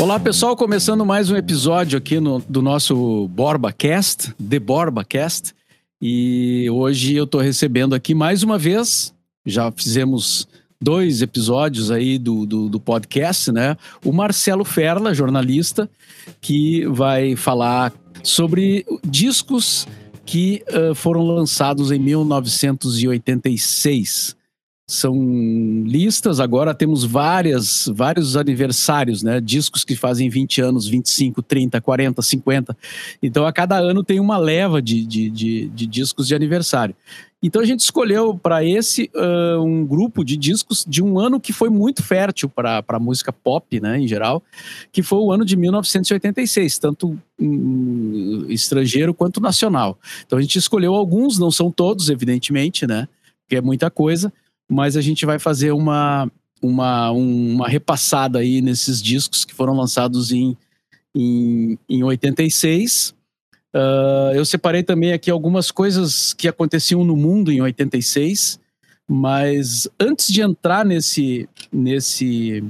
Olá pessoal, começando mais um episódio aqui no, do nosso BorbaCast, The BorbaCast. E hoje eu estou recebendo aqui mais uma vez, já fizemos dois episódios aí do, do, do, podcast, né? O Marcelo Ferla, jornalista, que vai falar sobre discos que uh, foram lançados em 1986 são listas. Agora temos várias, vários aniversários, né? Discos que fazem 20 anos, 25, 30, 40, 50. Então, a cada ano tem uma leva de, de, de, de discos de aniversário. Então, a gente escolheu para esse uh, um grupo de discos de um ano que foi muito fértil para a música pop, né, em geral, que foi o ano de 1986, tanto um, estrangeiro quanto nacional. Então, a gente escolheu alguns, não são todos, evidentemente, né? Porque é muita coisa mas a gente vai fazer uma, uma, uma repassada aí nesses discos que foram lançados em, em, em 86. Uh, ah, eu separei também aqui algumas coisas que aconteciam no mundo em 86, mas antes de entrar nesse, nesse,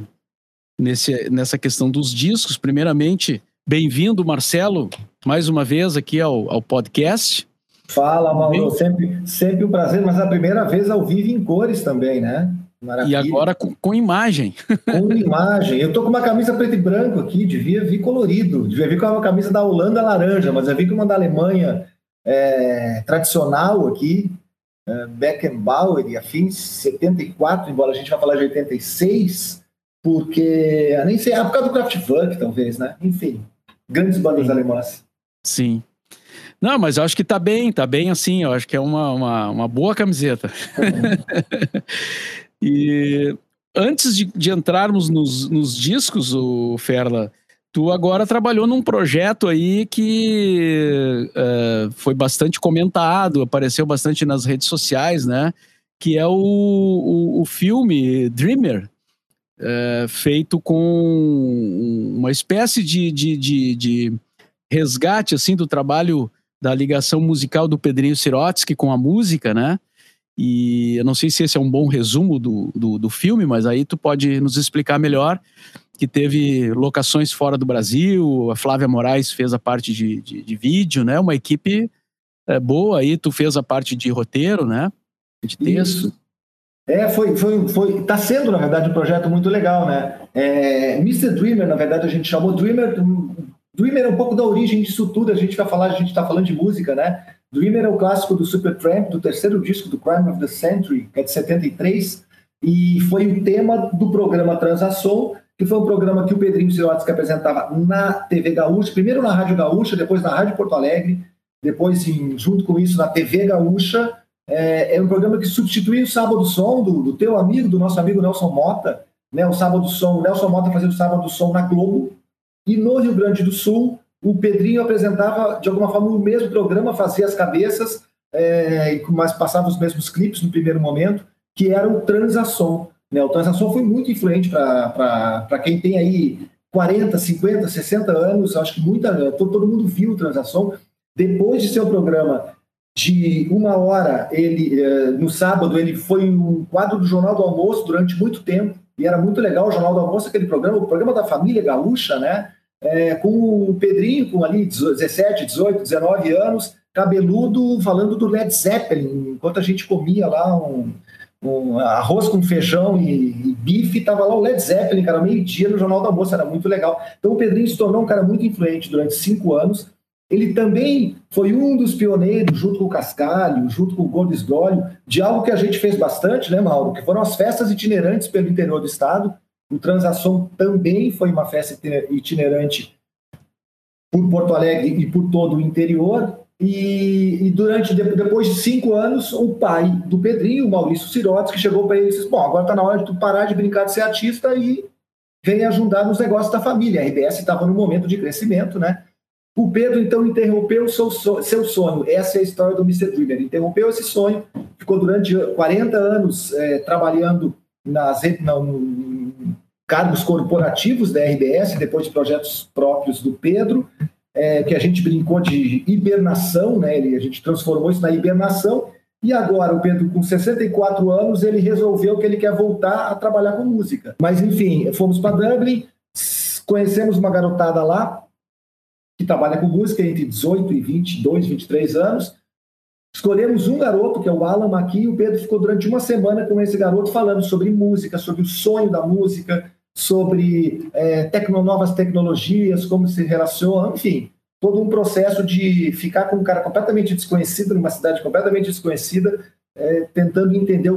nesse, nessa questão dos discos, primeiramente, bem-vindo, Marcelo, mais uma vez aqui ao, ao podcast. Fala, Mauro. Sempre, sempre um prazer, mas a primeira vez ao vivo em cores também, né? Maravilha. E agora com, com imagem. Com imagem. Eu tô com uma camisa preto e branco aqui, devia vir colorido. Devia vir com uma camisa da Holanda laranja, mas eu vi com uma da Alemanha é, tradicional aqui, é, Beckenbauer e afins, 74, embora a gente vá falar de 86, porque nem sei, é por causa do Kraftwerk, talvez, né? Enfim, grandes bandas Sim. alemãs. Sim. Não, mas eu acho que tá bem, tá bem assim. Eu acho que é uma, uma, uma boa camiseta. e antes de, de entrarmos nos, nos, discos, o Ferla, tu agora trabalhou num projeto aí que uh, foi bastante comentado, apareceu bastante nas redes sociais, né? Que é o, o, o filme Dreamer, uh, feito com uma espécie de, de, de, de resgate assim do trabalho da ligação musical do Pedrinho Sirotsky com a música, né? E eu não sei se esse é um bom resumo do, do, do, filme, mas aí tu pode nos explicar melhor que teve locações fora do Brasil, a Flávia Moraes fez a parte de, de, de vídeo, né? Uma equipe é, boa aí, tu fez a parte de roteiro, né? De texto. Isso. É, foi, foi, foi, tá sendo, na verdade, um projeto muito legal, né? É, Mr. Dreamer, na verdade, a gente chamou Dreamer Dreamer é um pouco da origem disso tudo, a gente vai falar, a gente está falando de música, né? Dreamer é o clássico do Supertramp, do terceiro disco do Crime of the Century, que é de 73, e foi o tema do programa Transação, que foi um programa que o Pedrinho Sirotsky apresentava na TV Gaúcha, primeiro na Rádio Gaúcha, depois na Rádio Porto Alegre, depois, em, junto com isso, na TV Gaúcha. É, é um programa que substituía o Sábado Som do, do teu amigo, do nosso amigo Nelson Mota, né? O Sábado Som, o Nelson Mota fazia o Sábado Som na Globo, e no Rio Grande do Sul, o Pedrinho apresentava, de alguma forma, o mesmo programa, fazia as cabeças, é, mas passava os mesmos clipes no primeiro momento, que era o Transação. Né? O Transação foi muito influente para quem tem aí 40, 50, 60 anos, acho que muita, todo, mundo viu o Transação. Depois de ser um programa de uma hora, ele é, no sábado, ele foi um quadro do Jornal do Almoço durante muito tempo, e era muito legal o Jornal do Almoço, aquele programa, o programa da família gaúcha, né? É, com o Pedrinho, com ali 17, 18, 19 anos, cabeludo, falando do Led Zeppelin, enquanto a gente comia lá um, um arroz com feijão e, e bife, estava lá o Led Zeppelin, cara, meio-dia no Jornal da Moça, era muito legal. Então o Pedrinho se tornou um cara muito influente durante cinco anos. Ele também foi um dos pioneiros, junto com o Cascalho, junto com o Gomes Dolio, de algo que a gente fez bastante, né, Mauro? Que foram as festas itinerantes pelo interior do estado. O Transação também foi uma festa itinerante por Porto Alegre e por todo o interior. E, e durante depois de cinco anos, o pai do Pedrinho, o Maurício Sirotes, que chegou para ele e disse: Bom, agora está na hora de tu parar de brincar de ser artista e vem ajudar nos negócios da família. A RBS estava no momento de crescimento, né? O Pedro, então, interrompeu seu, seu sonho. Essa é a história do Mr. Dreamer. Interrompeu esse sonho, ficou durante 40 anos é, trabalhando nas, no, cargos corporativos da RBS, depois de projetos próprios do Pedro, é, que a gente brincou de hibernação, né? Ele, a gente transformou isso na hibernação, e agora o Pedro, com 64 anos, ele resolveu que ele quer voltar a trabalhar com música. Mas, enfim, fomos para Dublin, conhecemos uma garotada lá que trabalha com música entre 18 e 22, 23 anos. Escolhemos um garoto, que é o Alan aqui, e o Pedro ficou durante uma semana com esse garoto falando sobre música, sobre o sonho da música, sobre é, tecno, novas tecnologias, como se relaciona, enfim, todo um processo de ficar com um cara completamente desconhecido, numa cidade completamente desconhecida, é, tentando entender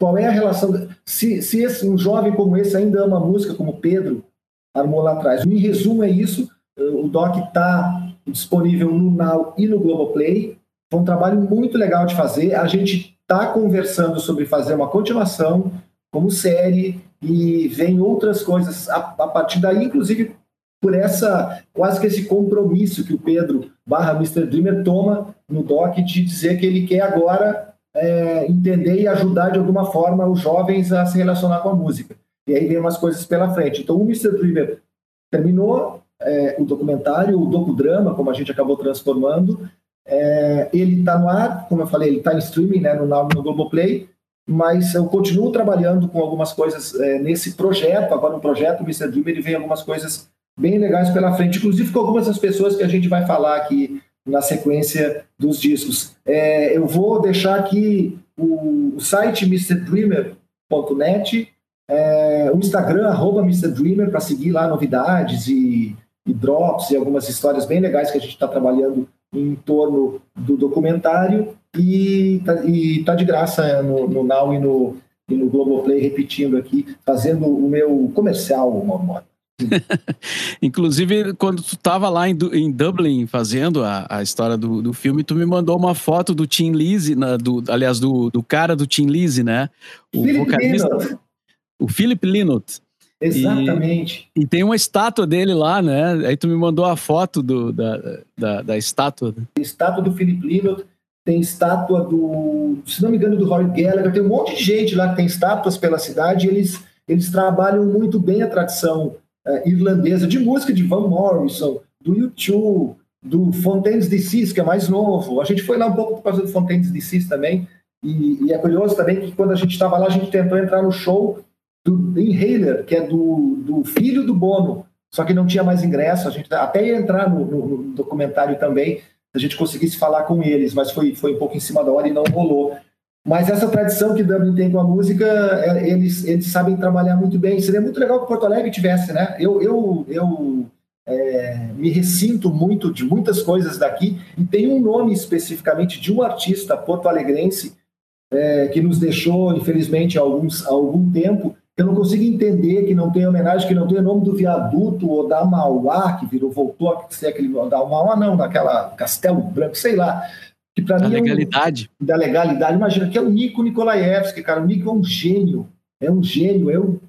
qual é a relação. Se, se esse, um jovem como esse ainda ama música, como Pedro armou lá atrás. Em resumo, é isso. O doc está disponível no Now e no Globoplay. Foi um trabalho muito legal de fazer. A gente está conversando sobre fazer uma continuação como série e vem outras coisas a, a, partir daí, inclusive por essa quase que esse compromisso que o Pedro barra Mr. Dreamer toma no doc de dizer que ele quer agora é, entender e ajudar de alguma forma os jovens a se relacionar com a música. E aí vem umas coisas pela frente. Então o Mr. Dreamer terminou é, o documentário, o docudrama, como a gente acabou transformando. É, ele está no ar, como eu falei, ele está em streaming né, no, no Globoplay, mas eu continuo trabalhando com algumas coisas é, nesse projeto, agora no projeto Mr. Dreamer, ele vem algumas coisas bem legais pela frente, inclusive com algumas das pessoas que a gente vai falar aqui na sequência dos discos. É, eu vou deixar aqui o, o site mrdreamer.net, é, o Instagram, arroba mrdreamer, para seguir lá novidades e, e, drops e algumas histórias bem legais que a gente está trabalhando em torno do documentário. E tá, e tá de graça no, no Now e no, e no Globoplay, repetindo aqui, fazendo o meu comercial, Mauro. Inclusive, quando tu estava lá em, em, Dublin fazendo a, a história do, do filme, tu me mandou uma foto do Tim Lizzy, na, do, aliás, do, do cara do Tim Lizzy, né? O Philip vocalista. Linot. O Philip Linot. Exatamente. E, e, tem uma estátua dele lá, né? Aí tu me mandou a foto do, da, da, da estátua. Estátua do Philip Linot, tem estátua do, se não me engano, do Roy Gallagher, tem um monte de gente lá que tem estátuas pela cidade, eles, eles trabalham muito bem a tradição uh, irlandesa de música de Van Morrison, do U2, do Fontaines DC, que é mais novo. A gente foi lá um pouco por causa do Fontaines DC também, e, e, é curioso também que quando a gente estava lá, a gente tentou entrar no show do Inhaler, que é do, do filho do Bono, só que não tinha mais ingresso, a gente até ia entrar no, no, no documentário também, se a gente conseguisse falar com eles, mas foi, foi um pouco em cima da hora e não rolou. Mas essa tradição que Dublin tem com a música, é, eles, eles sabem trabalhar muito bem. Seria muito legal que Porto Alegre tivesse, né? Eu, eu, eu é, me ressinto muito de muitas coisas daqui e tem um nome especificamente de um artista porto-alegrense é, que nos deixou, infelizmente, há, alguns, há algum tempo, eu não consigo entender, que não tem homenagem, que não tem o nome do viaduto ou da Mauá, que virou, voltou a ser aquele. Da Mauá, não, daquela Castelo Branco, sei lá que para mim legalidade. É um, da legalidade. Imagina que é o Nico Nikolaevski, cara. O Nico é um gênio, é um gênio. Eu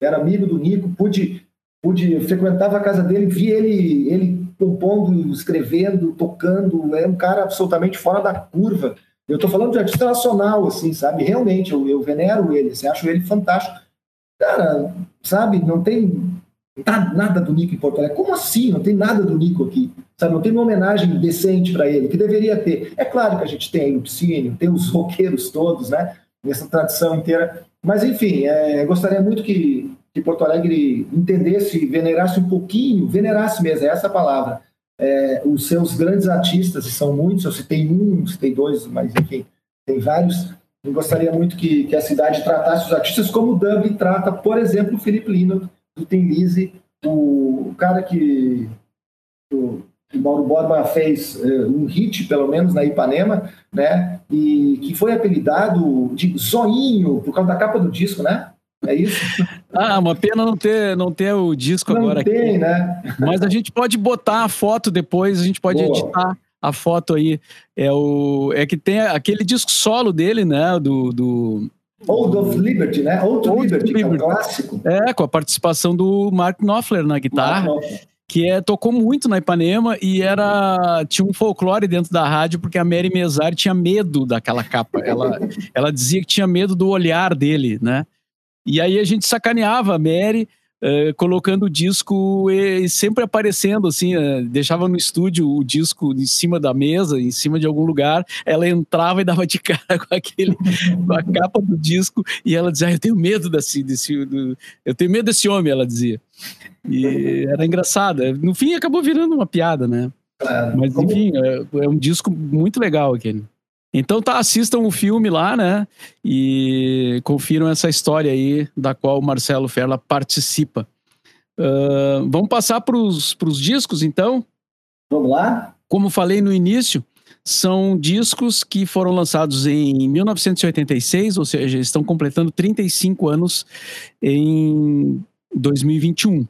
era amigo do Nico, pude, pude frequentava a casa dele, vi ele, ele compondo, escrevendo, tocando. É um cara absolutamente fora da curva. Eu estou falando de artista nacional, assim, sabe? Realmente, eu, eu venero ele, assim, acho ele fantástico. Cara, sabe? Não tem Tá nada do Nico em Porto Alegre. Como assim? Não tem nada do Nico aqui. Sabe? Não tem uma homenagem decente para ele, que deveria ter. É claro que a gente tem o Psyne, tem os roqueiros todos, né? Nessa tradição inteira. Mas, enfim, é, gostaria muito que, que Porto Alegre entendesse, venerasse um pouquinho, venerasse mesmo, é essa palavra, é, os seus grandes artistas, e são muitos, eu citei um, citei dois, mas enfim, tem vários. Eu gostaria muito que, que a cidade tratasse os artistas como o Dublin trata, por exemplo, o Felipe Lino, do Tim Lizzy, o, cara que o, o Mauro Borba fez uh, um hit, pelo menos, na Ipanema, né? E que foi apelidado de Zoinho, por causa da capa do disco, né? É isso? Ah, uma pena não ter, não ter o disco não agora tem, aqui. né? Mas a gente pode botar a foto depois, a gente pode Boa. editar a foto aí. É, o, é que tem aquele disco solo dele, né? Do, do, Old of Liberty, né? Old, Old Liberty, Liberty. É um clássico. É, com a participação do Mark Knopfler na guitarra. Que é, tocou muito na Ipanema e era tinha um folclore dentro da rádio porque a Mary Mesari tinha medo daquela capa. Ela, ela dizia que tinha medo do olhar dele, né? E aí a gente sacaneava a Mary Uh, colocando o disco e sempre aparecendo, assim, uh, deixava no estúdio o disco em cima da mesa, em cima de algum lugar, ela entrava e dava de cara com aquele, com a capa do disco, e ela dizia, ah, eu tenho medo desse, desse do, eu tenho medo desse homem, ela dizia. E era engraçada. No fim, acabou virando uma piada, né? É, Mas, enfim, é, é um disco muito legal aquele. Então tá, assistam o filme lá, né? E confiram essa história aí da qual o Marcelo Ferla participa. Uh, vamos passar para os discos, então? Vamos lá? Como falei no início, são discos que foram lançados em 1986, ou seja, estão completando 35 anos em 2021. Uh,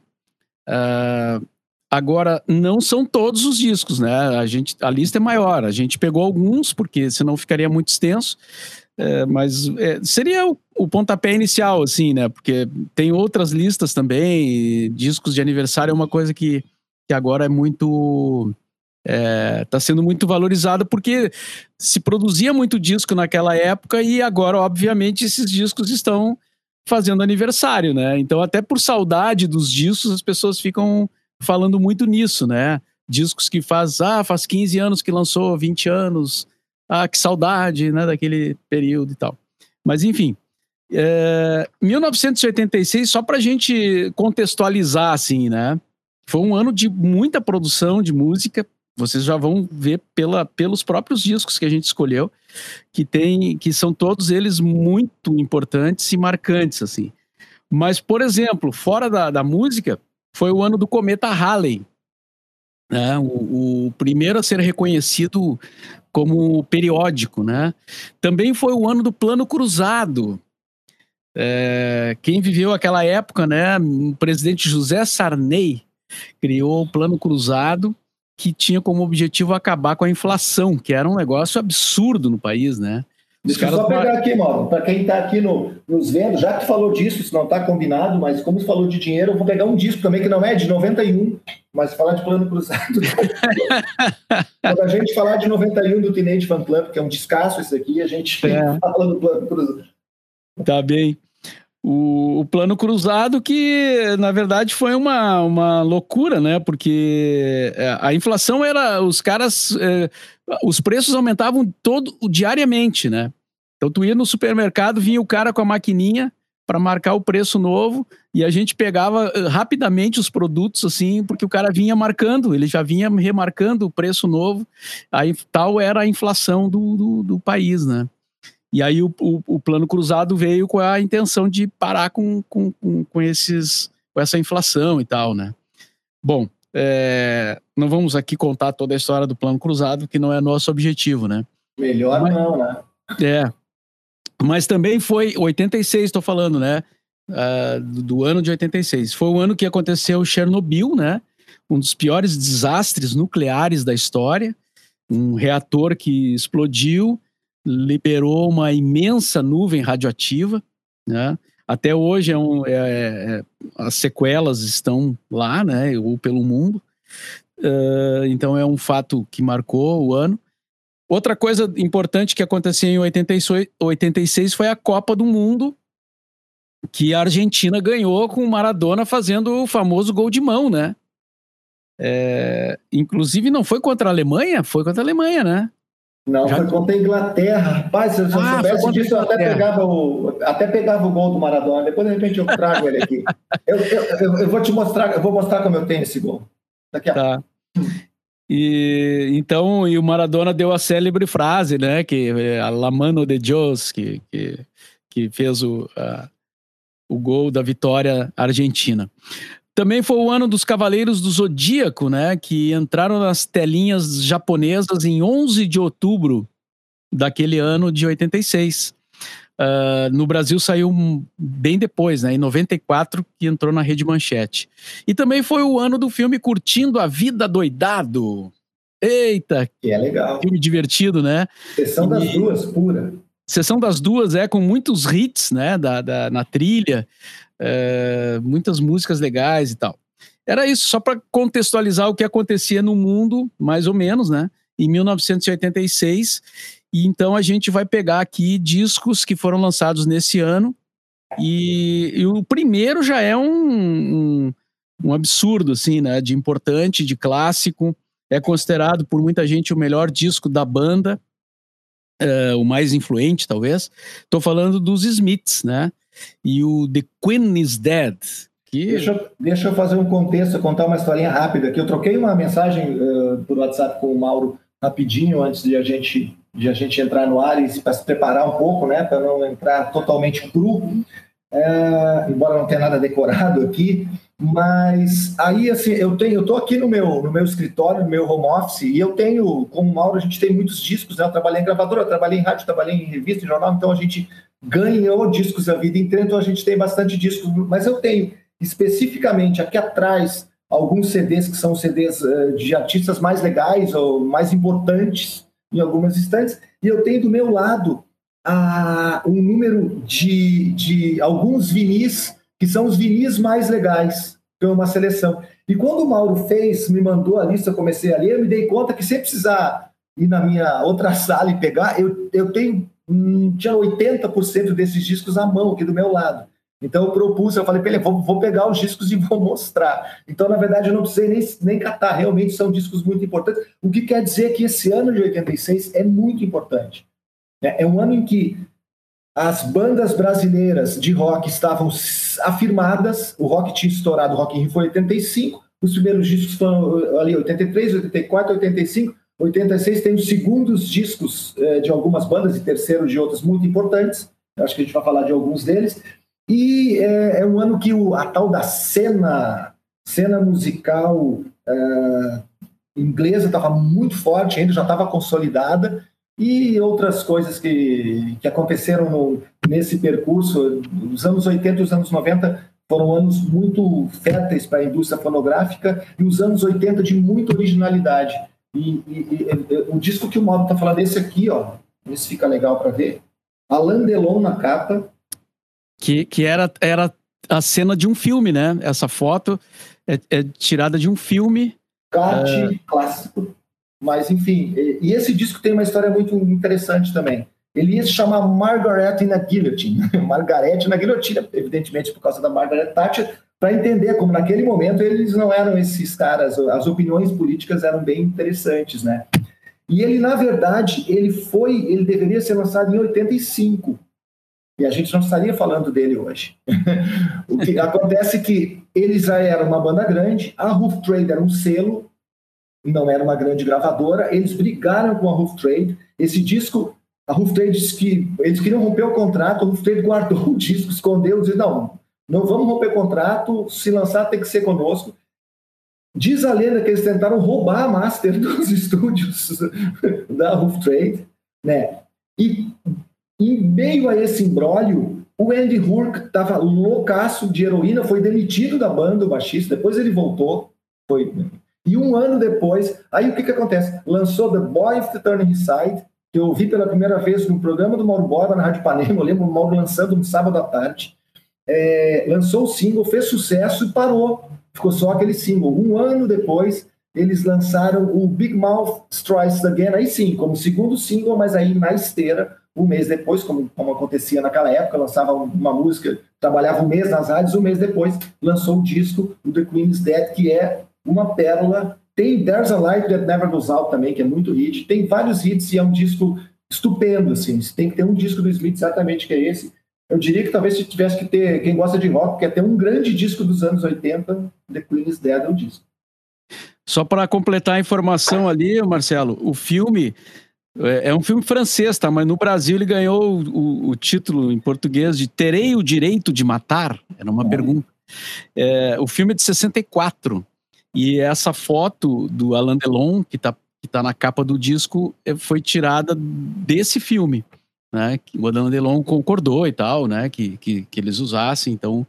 Agora, não são todos os discos, né? A, gente, a lista é maior. A gente pegou alguns, porque senão ficaria muito extenso. É, mas é, seria o, o, pontapé inicial, assim, né? Porque tem outras listas também. discos de aniversário é uma coisa que, que agora é muito. Está é, sendo muito valorizado porque se produzia muito disco naquela época e agora, obviamente, esses discos estão fazendo aniversário, né? Então, até por saudade dos discos, as pessoas ficam falando muito nisso, né? Discos que faz, ah, faz 15 anos que lançou, 20 anos, ah, que saudade, né, daquele período e tal. Mas, enfim, é, 1986, só para a gente contextualizar, assim, né? Foi um ano de muita produção de música. Vocês já vão ver pela, pelos próprios discos que a gente escolheu, que tem, que são todos eles muito importantes e marcantes, assim. Mas, por exemplo, fora da, da música, foi o ano do cometa Halley. Né? O, o, primeiro a ser reconhecido como periódico. Né? Também foi o ano do Plano Cruzado. É, quem viveu aquela época, né? o presidente José Sarney criou o Plano Cruzado, que tinha como objetivo acabar com a inflação, que era um negócio absurdo no país, né? Deixa eu só pegar aqui, Mauro, para quem está aqui no, nos vendo, já que tu falou disso, se não está combinado, mas como tu falou de dinheiro, eu vou pegar um disco também que não é de 91, mas falar de plano cruzado. Quando a gente falar de 91 do Teenage Fan Club, que é um descasso isso aqui, a gente é. fala do plano cruzado. Tá bem. O, o, plano cruzado que, na verdade, foi uma, uma loucura, né? Porque é, a inflação era... Os caras... É, os preços aumentavam todo diariamente, né? Então tu ia no supermercado, vinha o cara com a maquininha para marcar o preço novo e a gente pegava uh, rapidamente os produtos assim, porque o cara vinha marcando, ele já vinha remarcando o preço novo. Aí tal era a inflação do, do, do país, né? E aí o, o, o, plano cruzado veio com a intenção de parar com, com, com, com esses, com essa inflação e tal, né? Bom, é, não vamos aqui contar toda a história do plano cruzado, que não é nosso objetivo, né? Melhor Mas, não, né? É, mas também foi 86, estou falando, né? Uh, do, do, ano de 86. Foi o ano que aconteceu Chernobyl, né? Um dos piores desastres nucleares da história. Um reator que explodiu, liberou uma imensa nuvem radioativa, né? Até hoje é um, é, é, as sequelas estão lá, né? Ou pelo mundo. Uh, então é um fato que marcou o ano. Outra coisa importante que aconteceu em 86, 86 foi a Copa do Mundo, que a Argentina ganhou com o Maradona fazendo o famoso gol de mão, né? É, inclusive não foi contra a Alemanha, foi contra a Alemanha, né? Não, Já... foi contra a Inglaterra. Rapaz, se eu ah, soubesse disso, eu até pegava, o, até pegava o gol do Maradona. Depois, de repente, eu trago ele aqui. eu, eu, eu, eu, vou te mostrar, eu vou mostrar como eu tenho esse gol. Daqui a tá. E então, e o Maradona deu a célebre frase, né, que é a la mano de Dios, que, que, que fez o, a, o gol da vitória argentina. Também foi o ano dos Cavaleiros do Zodíaco, né, que entraram nas telinhas japonesas em 11 de outubro daquele ano de 86. Uh, no Brasil saiu bem depois, né? Em 94, que entrou na Rede Manchete. E também foi o ano do filme Curtindo a Vida Doidado. Eita! Que é legal. Filme divertido, né? Sessão e... das duas, pura. Sessão das duas, é, com muitos hits, né? Da, da na trilha, é, muitas músicas legais e tal. Era isso, só para contextualizar o que acontecia no mundo, mais ou menos, né? Em 1986 e então a gente vai pegar aqui discos que foram lançados nesse ano E, e, o primeiro já é um, um, um, absurdo, assim, né? De importante, de clássico. É considerado por muita gente o melhor disco da banda, uh, o mais influente, talvez. Estou falando dos Smiths, né? E o The Queen is Dead. Que... Deixa, deixa eu fazer um contexto, contar uma historinha rápida. Que eu troquei uma mensagem uh, por WhatsApp com o Mauro rapidinho antes de a gente de a gente entrar no ar e se preparar um pouco, né, para não entrar totalmente cru, é, embora não tenha nada decorado aqui, mas aí assim eu tenho, eu tô aqui no meu no meu escritório, no meu home office e eu tenho, como Mauro, a gente tem muitos discos, né? Eu trabalhei em gravadora, trabalhei em rádio, trabalhei em revista, em jornal, então a gente ganhou discos a vida inteira, então a gente tem bastante discos, mas eu tenho especificamente aqui atrás alguns CDs que são CDs uh, de artistas mais legais ou mais importantes em algumas instantes, e eu tenho do meu lado a, um número de, de alguns vinis que são os vinis mais legais, que é uma seleção. E quando o Mauro fez, me mandou a lista, eu comecei a ler, eu me dei conta que sem precisar ir na minha outra sala e pegar, eu, eu tenho hum, tinha 80% desses discos à mão aqui do meu lado. Então eu propus, eu falei para ele, vou, vou, pegar os discos e vou mostrar. Então, na verdade, eu não precisei nem, nem catar, realmente são discos muito importantes. O que quer dizer que esse ano de 86 é muito importante. É, é um ano em que as bandas brasileiras de rock estavam afirmadas, o rock tinha estourado, o Rock in Rio foi 85, os primeiros discos foram ali 83, 84, 85, 86 tem os segundos discos eh, de algumas bandas e terceiro de outras muito importantes, acho que a gente vai falar de alguns deles, e é, é um ano que o, a tal da cena, cena musical é, inglesa estava muito forte, ainda já estava consolidada, e outras coisas que, que aconteceram no, nesse percurso. Os anos 80 e os anos 90 foram anos muito férteis para a indústria fonográfica e os anos 80 de muita originalidade. E, e, e o disco que o Mauro está falando, esse aqui, ó, esse fica legal para ver. Alain Delon na capa, que, que era, era a cena de um filme, né? Essa foto é, é tirada de um filme. Cate, é... clássico. Mas, enfim, e, e, esse disco tem uma história muito interessante também. Ele ia se chamar Margaret na Guillotine. Margaret na Guilhotina, evidentemente por causa da Margaret Thatcher, para entender como naquele momento eles não eram esses caras, as opiniões políticas eram bem interessantes, né? E ele, na verdade, ele foi, ele deveria ser lançado em 85, e a gente não estaria falando dele hoje. o que acontece que eles já eram uma banda grande, a Roof Trade era um selo, não era uma grande gravadora, eles brigaram com a Roof Trade. Esse disco, a Roof Trade disse que eles queriam romper o contrato, a Roof Trade guardou o disco, escondeu, disse: não, não vamos romper contrato, se lançar tem que ser conosco. Diz a lenda que eles tentaram roubar a master dos estúdios da Roof Trade, né? E em meio a esse imbróglio, o Andy Hurk estava loucaço de heroína, foi demitido da banda, o baixista, depois ele voltou, foi... E um ano depois, aí o que, que acontece? Lançou The Boy of the Turning Side, que eu ouvi pela primeira vez no programa do Mauro Borba, na Rádio Panema, eu lembro o Mauro lançando no sábado à tarde. É, lançou o single, fez sucesso e parou. Ficou só aquele single. Um ano depois, eles lançaram o Big Mouth Strikes Again, aí sim, como segundo single, mas aí na esteira, um mês depois, como, como acontecia naquela época, lançava uma música, trabalhava um mês nas rádios, um mês depois lançou o disco, o The Queen's Dead, que é uma pérola. Tem There's a Light That Never Goes Out também, que é muito hit. Tem vários hits e é um disco estupendo, assim. Você tem que ter um disco do Smith exatamente que é esse. Eu diria que talvez se tivesse que ter, quem gosta de rock, quer ter um grande disco dos anos 80, The Queen's Dead é o disco. Só para completar a informação ali, Marcelo, o filme é, é, um filme francês, tá? Mas no Brasil ele ganhou o, o, título em português de Terei o Direito de Matar? Era uma pergunta. É, o filme é de 64. E essa foto do Alain Delon, que está que tá na capa do disco, é, foi tirada desse filme. Né? O Alain Delon concordou e tal, né? Que, que, que eles usassem. Então,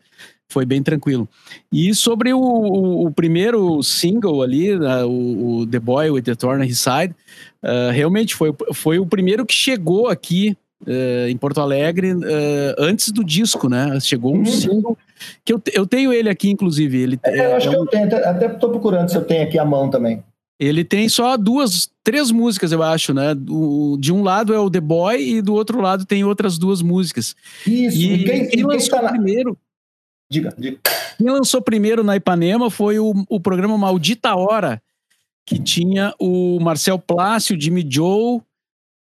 foi bem tranquilo. E sobre o, o, o primeiro single ali, né, o, o, The Boy with the Thorn His Side, uh, realmente foi, foi o primeiro que chegou aqui uh, em Porto Alegre uh, antes do disco, né? Chegou um uhum. single que eu, eu tenho ele aqui, inclusive. Ele, é, eu acho é que um... eu tenho, até estou procurando se eu tenho aqui a mão também. Ele tem só duas, três músicas, eu acho, né? Do, de um lado é o The Boy e do outro lado tem outras duas músicas. Isso, e, e quem, quem e lançou tá primeiro. Diga, diga. Quem lançou primeiro na Ipanema foi o, o programa Maldita Hora, que tinha o Marcel Plácio, o Jimmy Joe,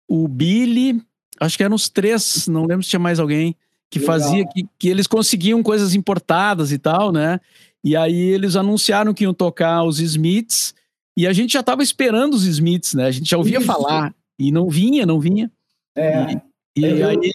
o Billy, acho que eram os três, não lembro se tinha mais alguém, que Legal. fazia que, que eles conseguiam coisas importadas e tal, né? E aí eles anunciaram que iam tocar os Smiths e a gente já estava esperando os Smiths, né? A gente já ouvia Isso. falar e não vinha, não vinha. É. E, e eu... aí.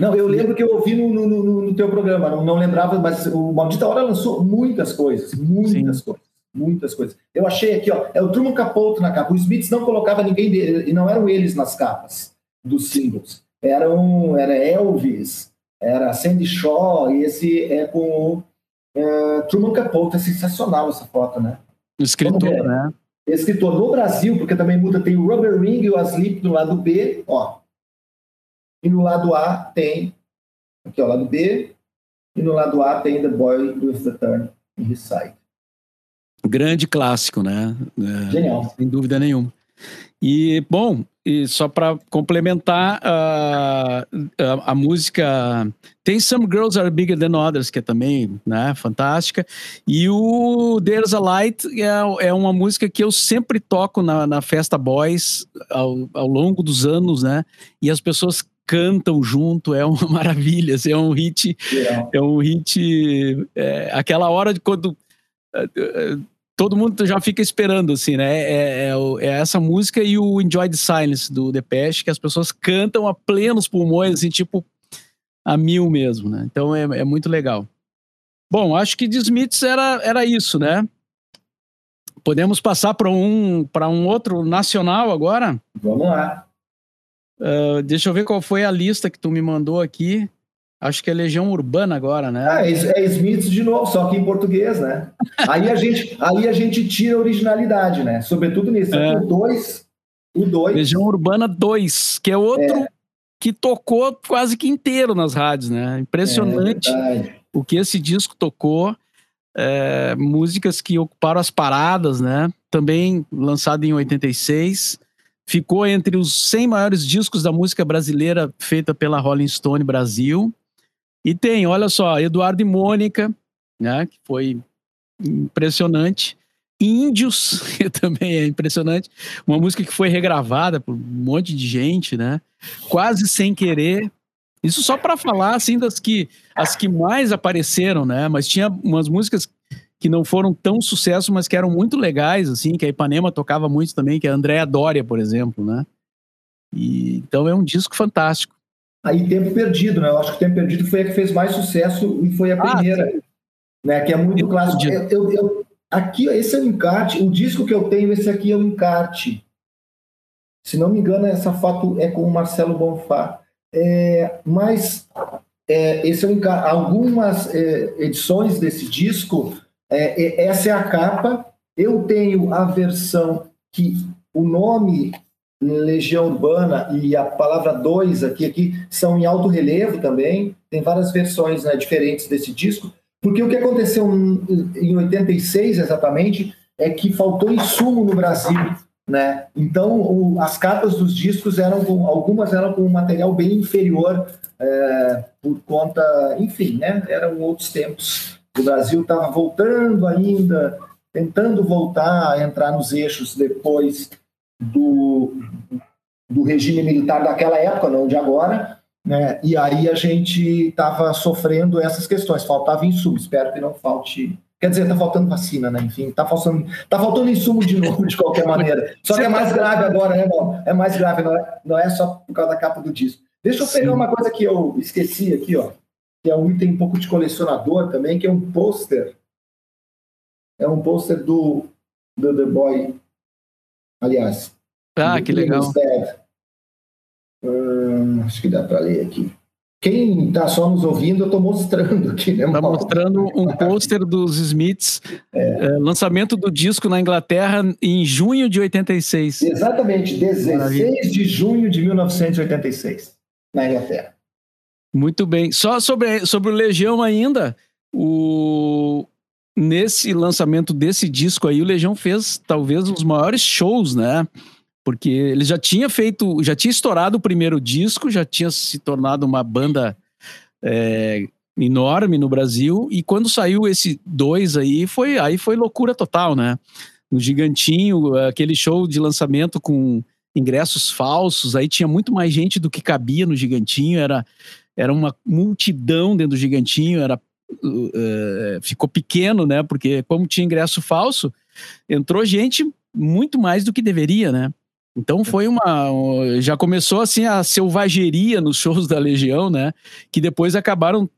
Não, eu lembro que eu ouvi no, no, no, no teu programa, não, não, lembrava, mas o Maldita Hora lançou muitas coisas, muitas Sim. coisas, muitas coisas. Eu achei aqui, ó, é o Truman Capote na capa. Os Smiths não colocava ninguém dele, e não eram eles nas capas dos singles. Eram, era Elvis, era Sandy Shaw, e esse é com o é, Truman Capote. É sensacional essa foto, né? Escritor, né? Escritor no Brasil, porque também muda, tem o Rubber Ring e o Asleep no lado B, ó. E no lado A tem, aqui ó, lado B, e no lado A tem The Boy with the Turn in His Side. Grande clássico, né? É, Genial. Sem dúvida nenhuma. E, bom, e só para complementar, uh, a, a, música tem Some Girls Are Bigger Than Others, que é também né, fantástica, e o There's a Light é, é uma música que eu sempre toco na, na Festa Boys ao, ao longo dos anos, né? E as pessoas cantam junto, é uma maravilha, assim, é um hit, é um hit, é, aquela hora de quando é, todo mundo já fica esperando, assim, né? É, é, é, essa música e o Enjoy the Silence do Depeche, que as pessoas cantam a plenos pulmões, assim, tipo, a mil mesmo, né? Então é, é muito legal. Bom, acho que de Smiths era, era isso, né? Podemos passar para um, um outro nacional agora? Vamos lá. Uh, deixa eu ver qual foi a lista que tu me mandou aqui. Acho que é Legião Urbana agora, né? Ah, é, é Smith de novo, só que em português, né? aí, a gente, aí a gente tira a originalidade, né? Sobretudo nesse. É. O 2. O 2. Legião Urbana 2, que é outro é. que tocou quase que inteiro nas rádios, né? Impressionante é o que esse disco tocou. É, músicas que ocuparam as paradas, né? Também lançado em 86. Ficou entre os 100 maiores discos da música brasileira feita pela Rolling Stone Brasil. E tem, olha só, Eduardo e Mônica, né, que foi impressionante. Índios, que também é impressionante. Uma música que foi regravada por um monte de gente, né? Quase sem querer. Isso só para falar assim das que as que mais apareceram, né? Mas tinha umas músicas que não foram tão sucesso, mas que eram muito legais, assim, que a Ipanema tocava muito também, que é a Andréa Dória, por exemplo, né? E, então é um disco fantástico. Aí Tempo Perdido, né? Eu acho que Tempo Perdido foi a que fez mais sucesso e foi a ah, primeira, né? Que é muito Tempo clássico. Eu, eu, eu, aqui, esse é o encarte. O disco que eu tenho, esse aqui é o encarte. Se não me engano, essa foto é com o Marcelo Bonfá. É, mas é, esse é o encarte. Algumas é, edições desse disco, é, é, essa é a capa. Eu tenho a versão que o nome Legião Urbana e a palavra 2 aqui, aqui são em alto relevo também, tem várias versões né, diferentes desse disco, porque o que aconteceu em 86 exatamente é que faltou insumo no Brasil, né? Então o, as capas dos discos eram com, algumas eram com um material bem inferior é, por conta, enfim, né? Eram outros tempos. O Brasil estava voltando ainda, tentando voltar a entrar nos eixos depois do, do regime militar daquela época, não de agora, né? E aí a gente estava sofrendo essas questões, faltava insumo, espero que não falte. Quer dizer, está faltando vacina, né? Enfim, está faltando, tá faltando insumo de novo, de qualquer maneira. Só que é mais grave agora, né, irmão? É mais grave, não é, não é só por causa da capa do disco. Deixa eu pegar Sim. uma coisa que eu esqueci aqui, ó, que é um item um pouco de colecionador também, que é um pôster. É um pôster do, do The Boy aliás. Ah, que legal. Hum, acho que dá para ler aqui. Quem está só nos ouvindo, eu estou mostrando aqui, né? Está mostrando um pôster dos Smiths, é. É, lançamento do disco na Inglaterra em junho de 86. Exatamente, 16 Maravilha. de junho de 1986, na Inglaterra. Muito bem. Só sobre, sobre o Legião ainda, o, nesse lançamento desse disco aí, o Legião fez talvez os maiores shows, né? Porque ele já tinha feito, já tinha estourado o primeiro disco, já tinha se tornado uma banda é, enorme no Brasil, e quando saiu esse dois aí, foi, aí foi loucura total, né? No Gigantinho, aquele show de lançamento com ingressos falsos, aí tinha muito mais gente do que cabia no Gigantinho, era, era uma multidão dentro do Gigantinho, era uh, ficou pequeno, né? Porque como tinha ingresso falso, entrou gente muito mais do que deveria, né? Então foi uma. Já começou assim a selvageria nos shows da Legião, né? Que depois acabaram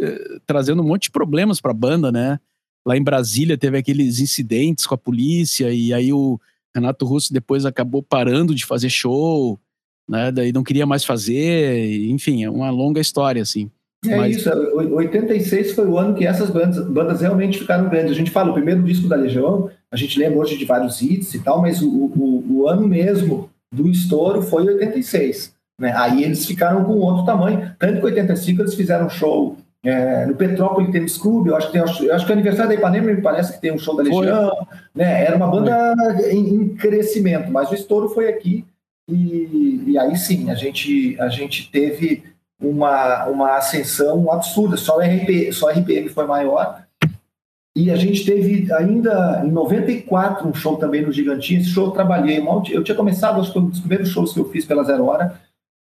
eh, trazendo um monte de problemas para a banda, né? Lá em Brasília teve aqueles incidentes com a polícia, e aí o Renato Russo depois acabou parando de fazer show, né? Daí não queria mais fazer, enfim, é uma longa história, assim. É Mas... isso, 86 foi o ano que essas bandas, bandas realmente ficaram grandes. A gente fala, o primeiro disco da Legião, a gente lembra hoje de vários hits e tal, mas o, o, o ano mesmo do estouro foi 86. Né? Aí eles ficaram com outro tamanho. Tanto que 85 eles fizeram show é, no Petrópolis Tênis Clube, eu acho que tem, eu acho que é aniversário da Ipanema me parece que tem um show da Legião, né? Era uma banda em, em, crescimento, mas o estouro foi aqui e, e aí sim a gente a gente teve uma, uma ascensão absurda. Só o RP, só RPM foi maior. E a gente teve ainda em 94 um show também no Gigantinho. Esse show eu trabalhei. Eu tinha começado, acho que um dos primeiros shows que eu fiz pela Zero Hora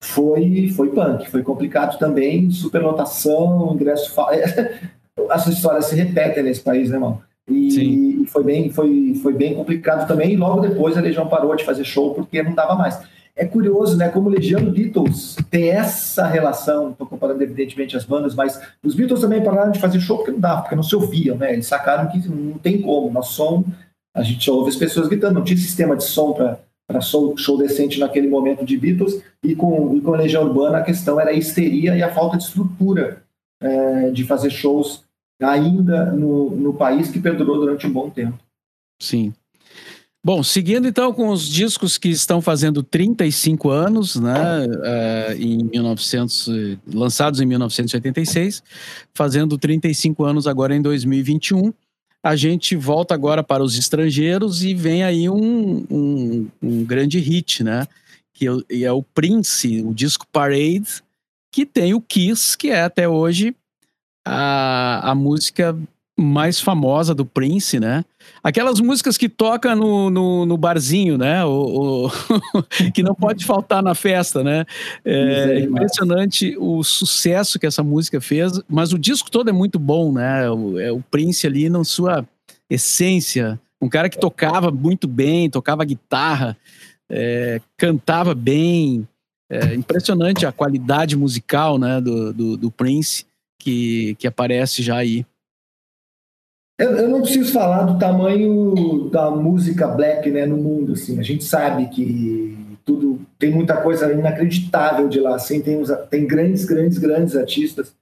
foi, foi punk. Foi complicado também. Superlotação, ingresso. As histórias se repetem nesse país, né, irmão? E Sim. foi bem, foi, foi bem complicado também. E logo depois a Legião parou de fazer show porque não dava mais. É curioso, né? Como Legião e Beatles tem essa relação, estou comparando evidentemente as bandas, mas os Beatles também pararam de fazer show porque não dava, porque não se ouviam, né? Eles sacaram que não tem como, nosso som, a gente ouve as pessoas gritando, não tinha sistema de som para show, show decente naquele momento de Beatles, e com, e com Legião Urbana a questão era a histeria e a falta de estrutura é, de fazer shows ainda no, no país que perdurou durante um bom tempo. Sim. Bom, seguindo então com os discos que estão fazendo 35 anos, né, uh, em 1900, lançados em 1986, fazendo 35 anos agora em 2021, a gente volta agora para os estrangeiros e vem aí um, um, um grande hit, né, que é, é o Prince, o disco Parade, que tem o Kiss, que é até hoje a, a música mais famosa do Prince, né? Aquelas músicas que toca no, no, no barzinho, né? O, o que não pode faltar na festa, né? É impressionante o sucesso que essa música fez, mas o disco todo é muito bom, né? O, é o Prince ali na sua essência, um cara que tocava muito bem, tocava guitarra, é, cantava bem, é impressionante a qualidade musical, né? Do, do, do Prince que, que aparece já aí. Eu, eu, não preciso falar do tamanho da música black né, no mundo. Assim. A gente sabe que tudo tem muita coisa inacreditável de lá. Assim. Tem, tem grandes, grandes, grandes artistas.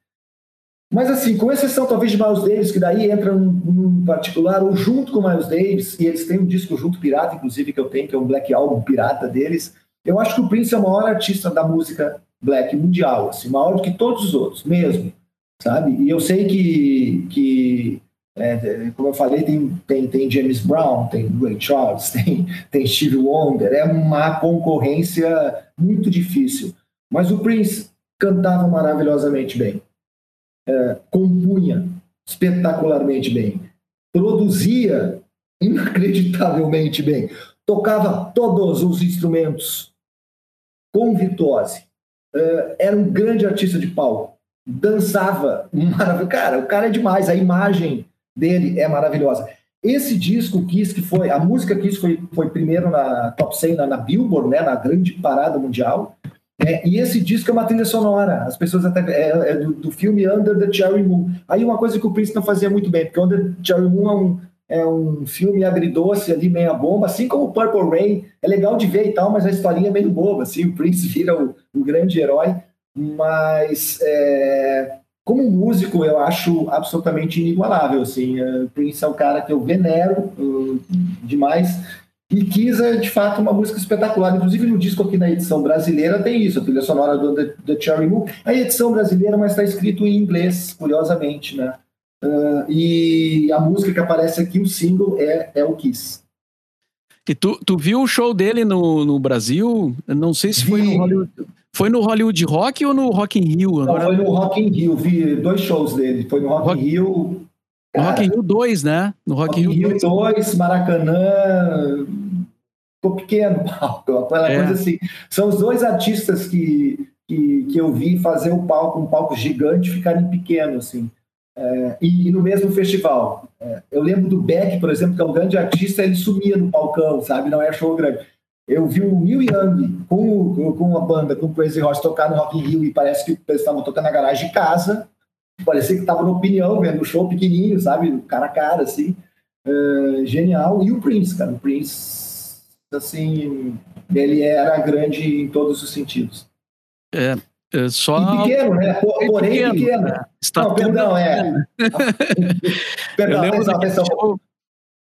Mas assim, com exceção talvez de Miles Davis, que daí entra um, particular, ou junto com Miles Davis, e eles têm um disco junto pirata, inclusive, que eu tenho, que é um Black Album pirata deles. Eu acho que o Prince é o maior artista da música black mundial, assim, maior do que todos os outros, mesmo, sabe? E eu sei que, que é, como eu falei, tem, tem, tem James Brown, tem Ray Charles, tem, tem Steve Wonder. É uma concorrência muito difícil. Mas o Prince cantava maravilhosamente bem, é, compunha espetacularmente bem, produzia inacreditavelmente bem, tocava todos os instrumentos com virtuose. É, era um grande artista de palco, dançava. Cara, o cara é demais. A imagem dele é maravilhosa. Esse disco Kiss, que foi, a música Kiss foi, foi primeiro na top 100 na, na Billboard, né, na grande parada mundial, é, e esse disco é uma trilha sonora, as pessoas até, é, é do, do, filme Under the Cherry Moon. Aí uma coisa que o Prince não fazia muito bem, porque Under the Cherry Moon é um, é um filme agridoce ali, meia bomba, assim como Purple Rain, é legal de ver e tal, mas a historinha é meio boba, assim, o Prince vira o, o grande herói, mas é, como músico, eu acho absolutamente inigualável. Assim, uh, Prince é um cara que eu venero uh, demais. E Kiss é, de fato, uma música espetacular. Inclusive, no disco aqui na edição brasileira tem isso, a trilha sonora do The, The Cherry Moon. A edição brasileira, mas está escrito em inglês, curiosamente, né? Uh, e a música que aparece aqui, o single, é, é o Kiss. E tu, tu viu o show dele no, no Brasil? não sei se foi no Hollywood. Foi no Hollywood Rock ou no Rock in Rio? Agora... Não, foi no Rock in Rio. Vi dois shows dele. Foi no Rock, Rock... in Rio. No Rock in Rio 2, né? No Rock, Rock in Rio 2, 2 Maracanã. Ficou pequeno palco, aquela é. coisa assim. São os dois artistas que, que, que eu vi fazer o palco, um palco gigante, ficarem pequeno, assim. É, e, e, no mesmo festival. É, eu lembro do Beck, por exemplo, que é um grande artista, ele sumia no palcão, sabe? Não é show grande. Eu vi o Neil Young com, com uma banda, com o Crazy Horse, tocar no Rock in Rio e parece que eles estavam tocando na garagem de casa. Parecia que estava no opinião, vendo o show pequenininho, sabe? Cara a cara, assim. É, genial. E o Prince, cara. O Prince, assim, ele era grande em todos os sentidos. É, é, só... E pequeno, né? Porém pequeno. pequeno. Né? Está não, perdão, é. perdão, atenção, atenção.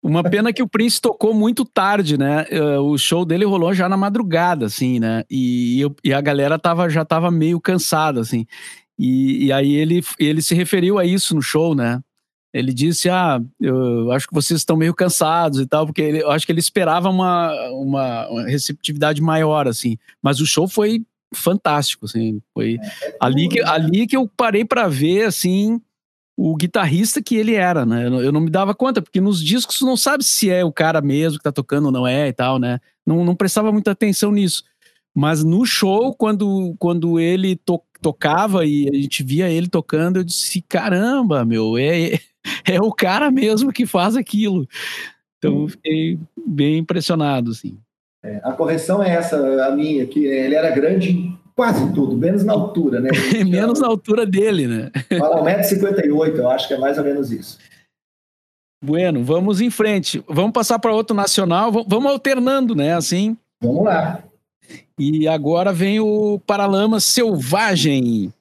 Uma pena que o Prince tocou muito tarde, né? É, o show dele rolou já na madrugada, assim, né? E, e a galera tava, já tava meio cansada, assim. E, e, aí ele, ele se referiu a isso no show, né? Ele disse: Ah, eu acho que vocês estão meio cansados e tal, porque ele, eu acho que ele esperava uma, uma, uma receptividade maior, assim. Mas o show foi fantástico, assim, foi é, é ali que ali que eu parei para ver assim o guitarrista que ele era, né? Eu não me dava conta, porque nos discos não sabe se é o cara mesmo que tá tocando ou não é e tal, né? Não, não prestava muita atenção nisso. Mas no show, quando, quando ele to, tocava e a gente via ele tocando, eu disse: caramba, meu, é, é o cara mesmo que faz aquilo. Então eu fiquei bem impressionado, assim. É, a correção é essa, a minha, que ele era grande quase tudo, menos na altura, né? menos na altura dele, né? Fala 1,58m, eu acho que é mais ou menos isso. Bueno, vamos em frente. Vamos passar para outro nacional, vamos alternando, né? Assim. Vamos lá. E agora vem o Paralamas Selvagem,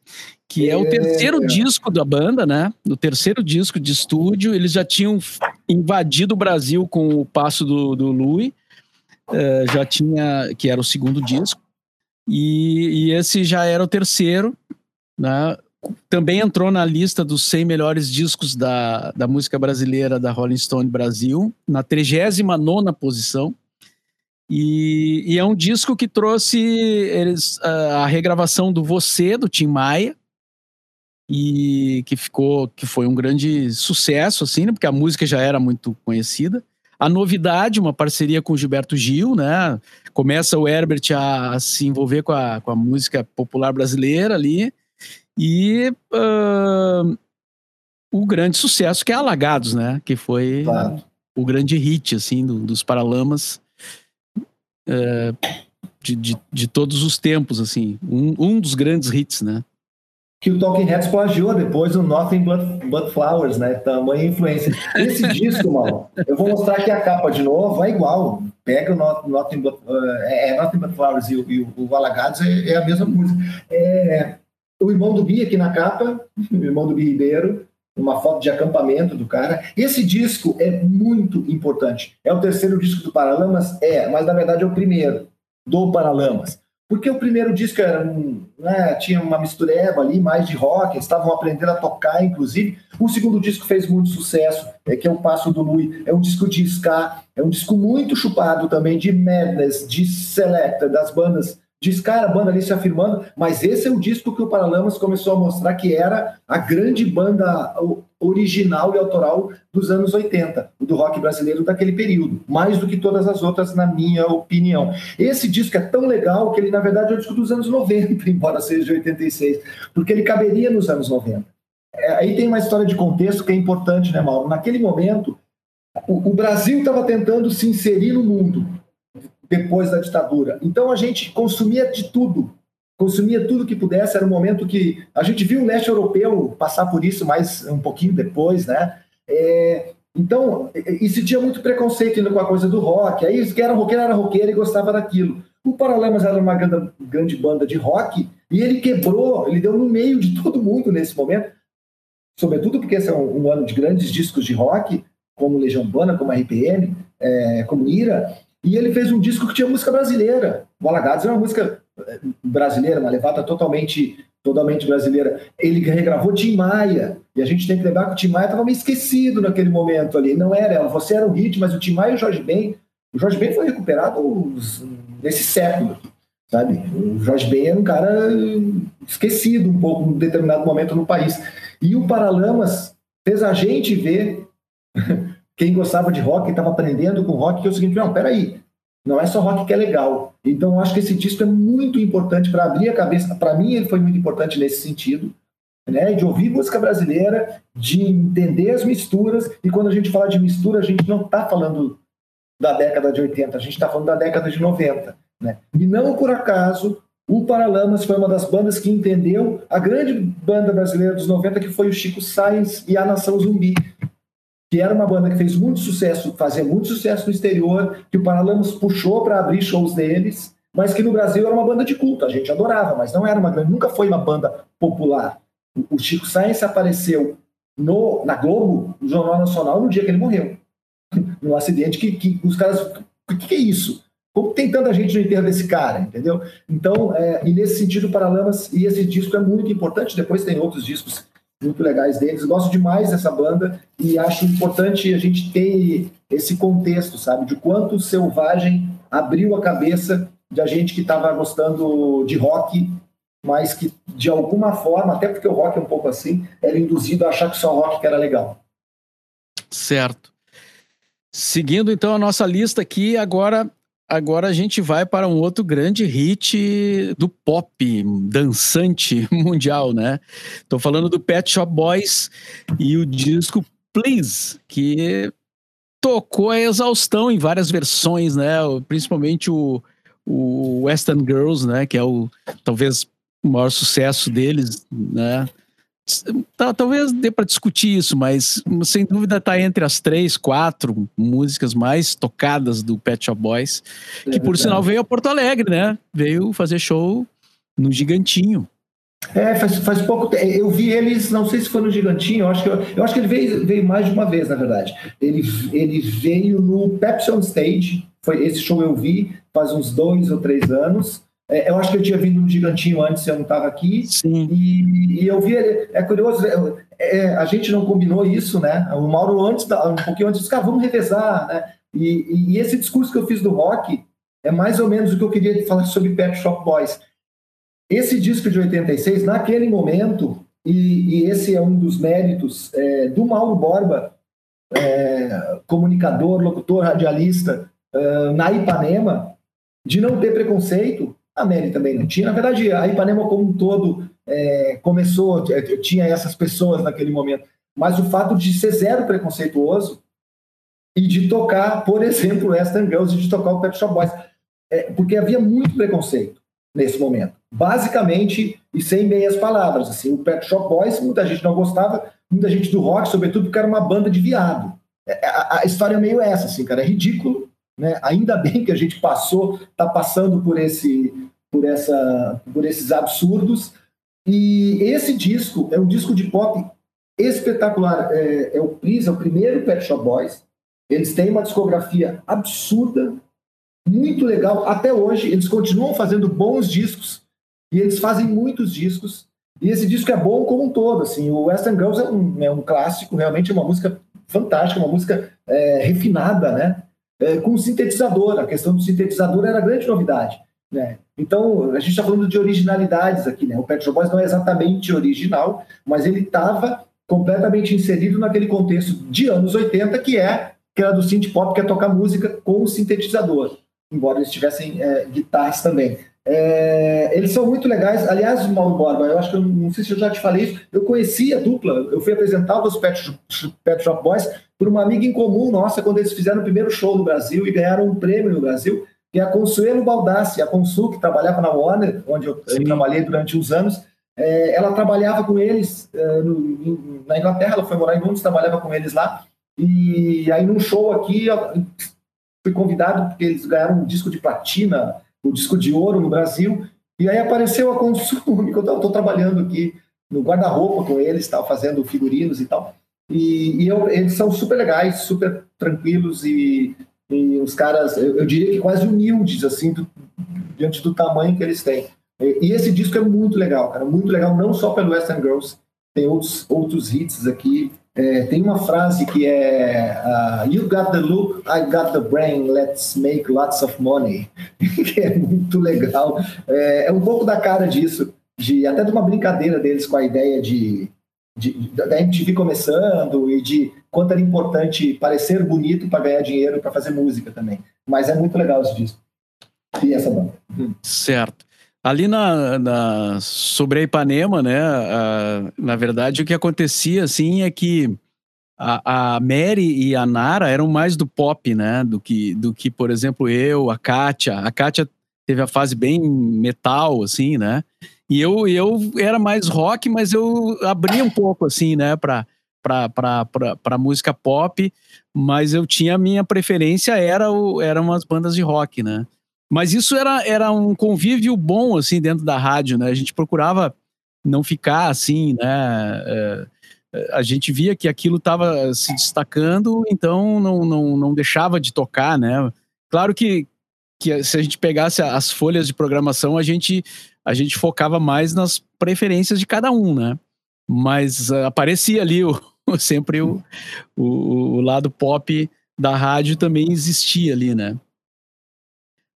que é, é o terceiro disco da banda, né? O terceiro disco de estúdio. Eles já tinham invadido o Brasil com o passo do, do Louis uh, já tinha, que era o segundo disco, e, e, esse já era o terceiro, né? Também entrou na lista dos 100 melhores discos da, da música brasileira da Rolling Stone Brasil, na 39 posição. E, e, é um disco que trouxe eles, a, a regravação do Você, do Tim Maia, e que ficou que foi um grande sucesso assim, né? porque a música já era muito conhecida. A novidade, uma parceria com Gilberto Gil, né? Começa o Herbert a, se envolver com a, com a música popular brasileira ali. E uh, o grande sucesso que é Alagados, né? Que foi claro. o grande hit, assim, do, dos Paralamas. Uh, de, de, de, todos os tempos, assim. Um, um dos grandes hits, né? Que o Talking Heads plagiou depois o Nothing But, But Flowers, né? Tamanha influência. Esse disco, mano, eu vou mostrar aqui a capa de novo, é igual. Pega o Not, Nothing, But, uh, é, Nothing But Flowers e, e o, o Alagados é, é, a mesma música. É, o irmão do Bi aqui na capa, o irmão do Bi Ribeiro, uma foto de acampamento do cara. Esse disco é muito importante. É o terceiro disco do Paralamas? É, mas na verdade é o primeiro do Paralamas. Porque o primeiro disco era né, tinha uma mistureba ali, mais de rock, eles estavam aprendendo a tocar, inclusive. O segundo disco fez muito sucesso, é que é o Passo do Lui, é um disco de ska, é um disco muito chupado também de Madness, de Selecta, das bandas de ska, a banda ali se afirmando, mas esse é o disco que o Paralamas começou a mostrar que era a grande banda original e autoral dos anos 80, o do rock brasileiro daquele período, mais do que todas as outras, na minha opinião. Esse disco é tão legal que ele, na verdade, é o disco dos anos 90, embora seja de 86, porque ele caberia nos anos 90. É, aí tem uma história de contexto que é importante, né, Mauro? Naquele momento, o, o Brasil estava tentando se inserir no mundo depois da ditadura. Então a gente consumia de tudo, consumia tudo que pudesse. Era um momento que a gente viu o leste europeu passar por isso mais um pouquinho depois, né? É, então, e tinha muito preconceito indo com a coisa do rock. Aí, que era roqueiro, era roqueiro e gostava daquilo. O Paralamas era uma grande, grande banda de rock e ele quebrou, ele deu no meio de todo mundo nesse momento. Sobretudo porque esse é um, um ano de grandes discos de rock, como Legião Urbana, como RPM, é, como Ira. E ele fez um disco que tinha música brasileira. O Alagados é uma música brasileira, uma levada totalmente, totalmente brasileira. Ele regravou Tim Maia. E a gente tem que lembrar que o Tim Maia estava meio esquecido naquele momento ali. Não era, você era o hit, mas o Tim Maia e o Jorge Ben, o Jorge Ben foi recuperado nesse século, sabe? O Jorge Ben era um cara esquecido um pouco em determinado momento no país. E o Paralamas fez a gente ver quem gostava de rock, estava aprendendo com rock, que é o seguinte, não, peraí, não é só rock que é legal. Então, eu acho que esse disco é muito importante para abrir a cabeça. Para mim, ele foi muito importante nesse sentido, né? De ouvir música brasileira, de entender as misturas. E quando a gente fala de mistura, a gente não está falando da década de 80, a gente está falando da década de 90. Né? E não por acaso, o Paralamas foi uma das bandas que entendeu a grande banda brasileira dos 90, que foi o Chico Sainz e a Nação Zumbi que era uma banda que fez muito sucesso, fazia muito sucesso no exterior, que o Paralamas puxou para abrir shows deles, mas que no Brasil era uma banda de culto, a gente adorava, mas não era uma nunca foi uma banda popular. O Chico Sainz apareceu no, na Globo, no Jornal Nacional, no dia que ele morreu. Num acidente que, que os caras. O que, que, é isso? Como tem tanta gente no enterro desse cara, entendeu? Então, é, e nesse sentido, o Paralamas, e esse disco é muito importante, depois tem outros discos muito legais deles. Gosto demais dessa banda e acho importante a gente ter esse contexto, sabe? De quanto Selvagem abriu a cabeça de a gente que estava gostando de rock, mas que de alguma forma, até porque o rock é um pouco assim, era induzido a achar que só rock que era legal. Certo. Seguindo então a nossa lista aqui, agora Agora a gente vai para um outro grande hit do pop dançante mundial, né? Estou falando do Pet Shop Boys e o disco Please, que tocou a exaustão em várias versões, né? Principalmente o, o Western Girls, né? Que é o talvez o maior sucesso deles, né? Talvez dê para discutir isso, mas sem dúvida está entre as três, quatro músicas mais tocadas do Pet Shop Boys, que por sinal veio a Porto Alegre, né? Veio fazer show no Gigantinho. É, faz, faz pouco tempo. Eu vi eles, não sei se foi no Gigantinho, eu acho que, eu, eu acho que ele veio, veio mais de uma vez, na verdade. Ele, ele veio no Pepsi on Stage, foi, esse show eu vi faz uns dois ou três anos. É, eu acho que eu tinha vindo um gigantinho antes, eu não estava aqui. Sim. E, e, eu vi, é curioso, é, é, a gente não combinou isso, né? O Mauro, antes, um pouquinho antes, disse, cara, vamos revezar, né? E, e, esse discurso que eu fiz do rock é mais ou menos o que eu queria falar sobre Pet Shop Boys. Esse disco de 86, naquele momento, e, e esse é um dos méritos é, do Mauro Borba, é, comunicador, locutor, radialista, uh, na Ipanema, de não ter preconceito a Mary também não tinha. Na verdade, a Ipanema como um todo é, começou, é, tinha essas pessoas naquele momento. Mas o fato de ser zero preconceituoso e de tocar, por exemplo, Western Girls e de tocar o Pet Shop Boys. É, porque havia muito preconceito nesse momento. Basicamente, e sem meias palavras. Assim, o Pet Shop Boys, muita gente não gostava, muita gente do rock, sobretudo porque era uma banda de viado. É, a, a história é meio essa, assim, cara. É ridículo, né? Ainda bem que a gente passou, está passando por esse, por essa, por esses absurdos. E esse disco é um disco de pop espetacular. É, é o Please, é o primeiro Pet Shop Boys. Eles têm uma discografia absurda, muito legal. Até hoje, eles continuam fazendo bons discos e eles fazem muitos discos. E esse disco é bom como um todo. Assim, o Western Girls é um, é um clássico, realmente é uma música fantástica, uma música é, refinada, né? É, com sintetizador. A questão do sintetizador era a grande novidade. Né? Então, a gente está falando de originalidades aqui. Né? O Pet Shop Boys não é exatamente original, mas ele estava completamente inserido naquele contexto de anos 80, que é que era do synth pop, que é tocar música com sintetizador, embora eles tivessem é, guitarras também. É, eles são muito legais. Aliás, Mauro Borba, eu acho que eu não sei se eu já te falei isso. Eu conheci a dupla, eu fui apresentar os Pet, Pet Shop Boys por uma amiga em comum nossa quando eles fizeram o primeiro show no Brasil e ganharam um prêmio no Brasil, que é a Consuelo Baldassi, a Consul, que trabalhava na Warner, onde eu, eu trabalhei durante uns anos. É, ela trabalhava com eles é, no, em, na Inglaterra, ela foi morar em Londres, trabalhava com eles lá. E aí, num show aqui, fui convidado porque eles ganharam um disco de platina o disco de ouro no Brasil. E aí apareceu a Consume, que eu estou trabalhando aqui no guarda-roupa com eles, tal, fazendo figurinos e tal. E, e eu, eles são super legais, super tranquilos e, e os caras, eu, eu, diria que quase humildes, assim, do, diante do tamanho que eles têm. E, e, esse disco é muito legal, cara, muito legal, não só pelo Western Girls, tem outros, outros hits aqui. É, tem uma frase que é uh, You got the look, I got the brain, let's make lots of money. que é muito legal. É, é, um pouco da cara disso, de até de uma brincadeira deles com a ideia de, de da MTV começando e de quanto era importante parecer bonito para ganhar dinheiro para fazer música também. Mas é muito legal esse disco. E essa banda. Certo. Ali na, na, sobre a Ipanema, né? Na verdade, o que acontecia assim é que a, a, Mary e a Nara eram mais do pop, né? Do que, do que, por exemplo, eu, a Kátia. A Kátia teve a fase bem metal, assim, né? E eu, eu era mais rock, mas eu abria um pouco, assim, né? Pra, pra, pra, pra, pra música pop, mas eu tinha a minha preferência, era, o, eram umas bandas de rock, né? Mas isso era, era um convívio bom, assim, dentro da rádio, né? A gente procurava não ficar assim, né? É, a gente via que aquilo estava se destacando, então não, não, não deixava de tocar, né? Claro que, que se a gente pegasse as folhas de programação, a gente, a gente focava mais nas preferências de cada um, né? Mas uh, aparecia ali o, sempre o, o, o lado pop da rádio também existia ali, né?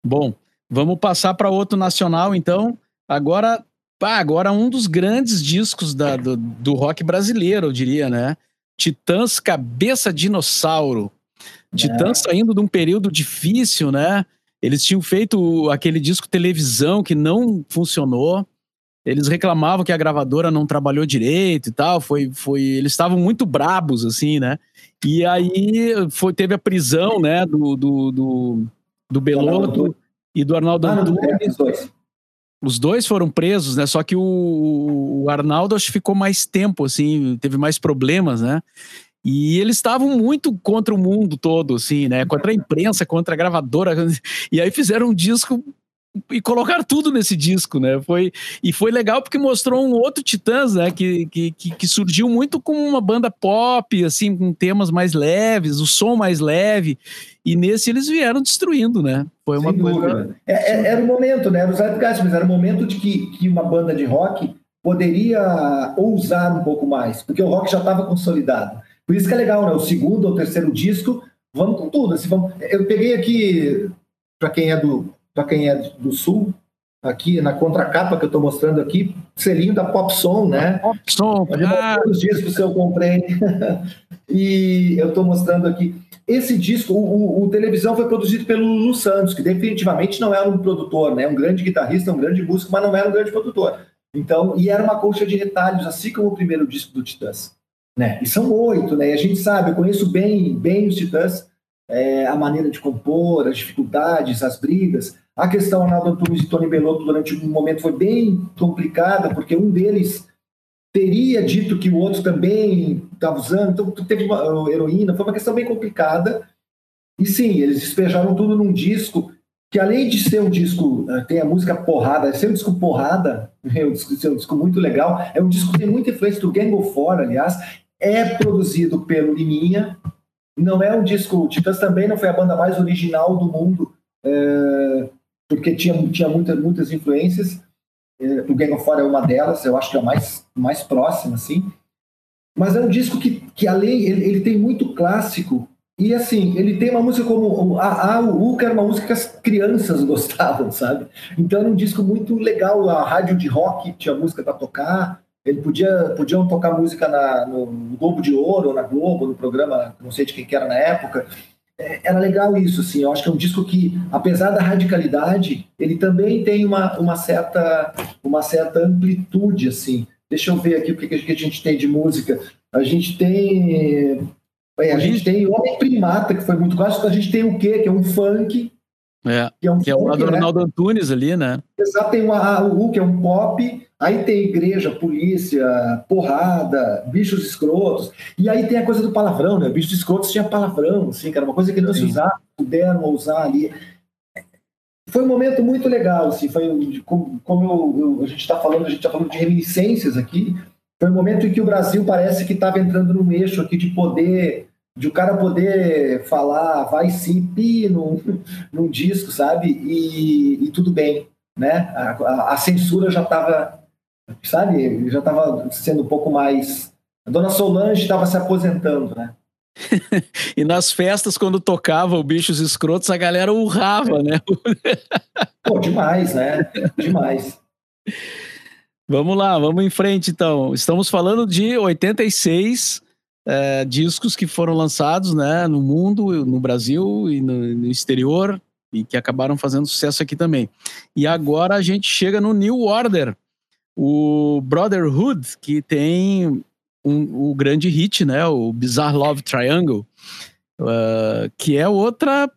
Bom, vamos passar para outro nacional, então. Agora, pá, agora um dos grandes discos da, do, do rock brasileiro, eu diria, né? Titãs Cabeça Dinossauro. É. Titãs saindo de um período difícil, né? Eles tinham feito aquele disco televisão que não funcionou. Eles reclamavam que a gravadora não trabalhou direito e tal. Foi, foi, eles estavam muito brabos, assim, né? E aí foi, teve a prisão, né, do, do, do do Belotto e do Arnaldo ah, Antunes. Dois. Os dois foram presos, né? Só que o, o Arnaldo acho que ficou mais tempo, assim, teve mais problemas, né? E eles estavam muito contra o mundo todo, assim, né? Contra a imprensa, contra a gravadora. E aí fizeram um disco e colocar tudo nesse disco, né? Foi, e foi legal porque mostrou um outro Titãs, né? Que, que, que, surgiu muito com uma banda pop, assim, com temas mais leves, o som mais leve. E nesse eles vieram destruindo, né? Foi uma Sem coisa. É, é, era o momento, né? Era o Zeitgeist, mas era o momento de que, que uma banda de rock poderia ousar um pouco mais, porque o rock já estava consolidado. Por isso que é legal, né? O segundo ou terceiro disco, vamos com tudo. Assim, vamos... Eu peguei aqui, para quem é do, para quem é do sul, aqui na contracapa que eu estou mostrando aqui, selinho da Pop Som, né? Pop Som, ah. os discos que eu comprei. e eu estou mostrando aqui. Esse disco, o, o, o, televisão foi produzido pelo Lulu Santos, que definitivamente não era um produtor, né? Um grande guitarrista, um grande músico, mas não era um grande produtor. Então, e era uma colcha de retalhos, assim como o primeiro disco do Titãs. Né? E são oito, né? E a gente sabe, eu conheço bem, bem os Titãs, é, a maneira de compor, as dificuldades, as brigas. A questão Arnaldo Antunes e Tony Belotto durante um momento foi bem complicada, porque um deles teria dito que o outro também estava usando, então teve uma heroína, foi uma questão bem complicada. E sim, eles despejaram tudo num disco que além de ser um disco, eh, tem a música porrada, ser um disco porrada, é um disco, é um disco muito legal, é um disco que tem muita influência do Gang of Four, aliás, é produzido pelo Liminha, não é um disco, Titãs também não foi a banda mais original do mundo, é, porque tinha, tinha muita, muitas influências. É, o Gang of Four é uma delas, eu acho que é a mais, mais próxima, assim. Mas é um disco que, que além, ele, ele tem muito clássico, e assim, ele tem uma música como a, a U, que era uma música que as crianças gostavam, sabe? Então era um disco muito legal, a rádio de rock tinha música para tocar, ele podia podiam tocar música na, no Globo de Ouro, na Globo, no programa, não sei de quem que era na época, é, era legal isso, assim. Eu acho que é um disco que, apesar da radicalidade, ele também tem uma, uma, certa, uma certa amplitude, assim. Deixa eu ver aqui o que, que a gente tem de música. A gente tem. É, a gente tem Homem Primata, que foi muito clássico. A gente tem o quê? Que é um funk. É, que é, um que é o do né? Ronaldo Antunes ali, né? Exato, tem o AU, que é um pop. Aí tem igreja, polícia, porrada, bichos escrotos. E aí tem a coisa do palavrão, né? Bichos escrotos tinha palavrão, assim, que era uma coisa que não se usava, puderam usar ali. Foi um momento muito legal, assim, foi como, como eu, eu, a gente está falando, a gente está falando de reminiscências aqui. Foi um momento em que o Brasil parece que estava entrando num eixo aqui de poder, de o cara poder falar vai sim, pi num, num disco, sabe? E, e tudo bem, né? A, a, a censura já estava sabe? Já estava sendo um pouco mais. A dona Solange estava se aposentando, né? e nas festas, quando tocava o Bichos Escrotos, a galera urrava, né? Pô, demais, né? Demais. Vamos lá, vamos em frente então. Estamos falando de 86 é, discos que foram lançados né, no mundo, no Brasil e no, no, exterior, e que acabaram fazendo sucesso aqui também. E agora a gente chega no New Order, o Brotherhood, que tem um, o grande hit, né, o Bizarre Love Triangle, uh, que é outra,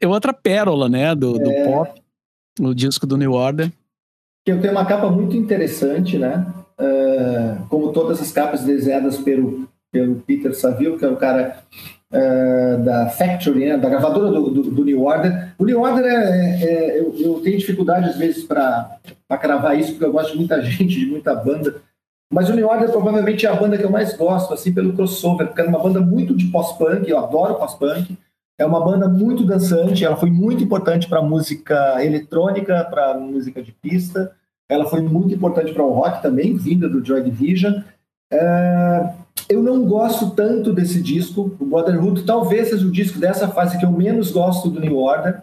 é outra pérola né, do, do é... pop, no disco do New Order. Que tem uma capa muito interessante, né? Uh, como todas as capas desenhadas pelo, pelo Peter Saville, que é o cara uh, da Factory, né? da gravadora do, do, do, New Order. O New Order, é, é eu, eu, tenho dificuldade às vezes para cravar isso, porque eu gosto de muita gente, de muita banda. Mas o New Order provavelmente é a banda que eu mais gosto, assim, pelo crossover, porque é uma banda muito de pós-punk, eu adoro pós-punk. É uma banda muito dançante, ela foi muito importante para música eletrônica, para música de pista. Ela foi muito importante para o rock também, vinda do Joy Division. É, eu não gosto tanto desse disco, o Brotherhood talvez seja o disco dessa fase que eu menos gosto do New Order.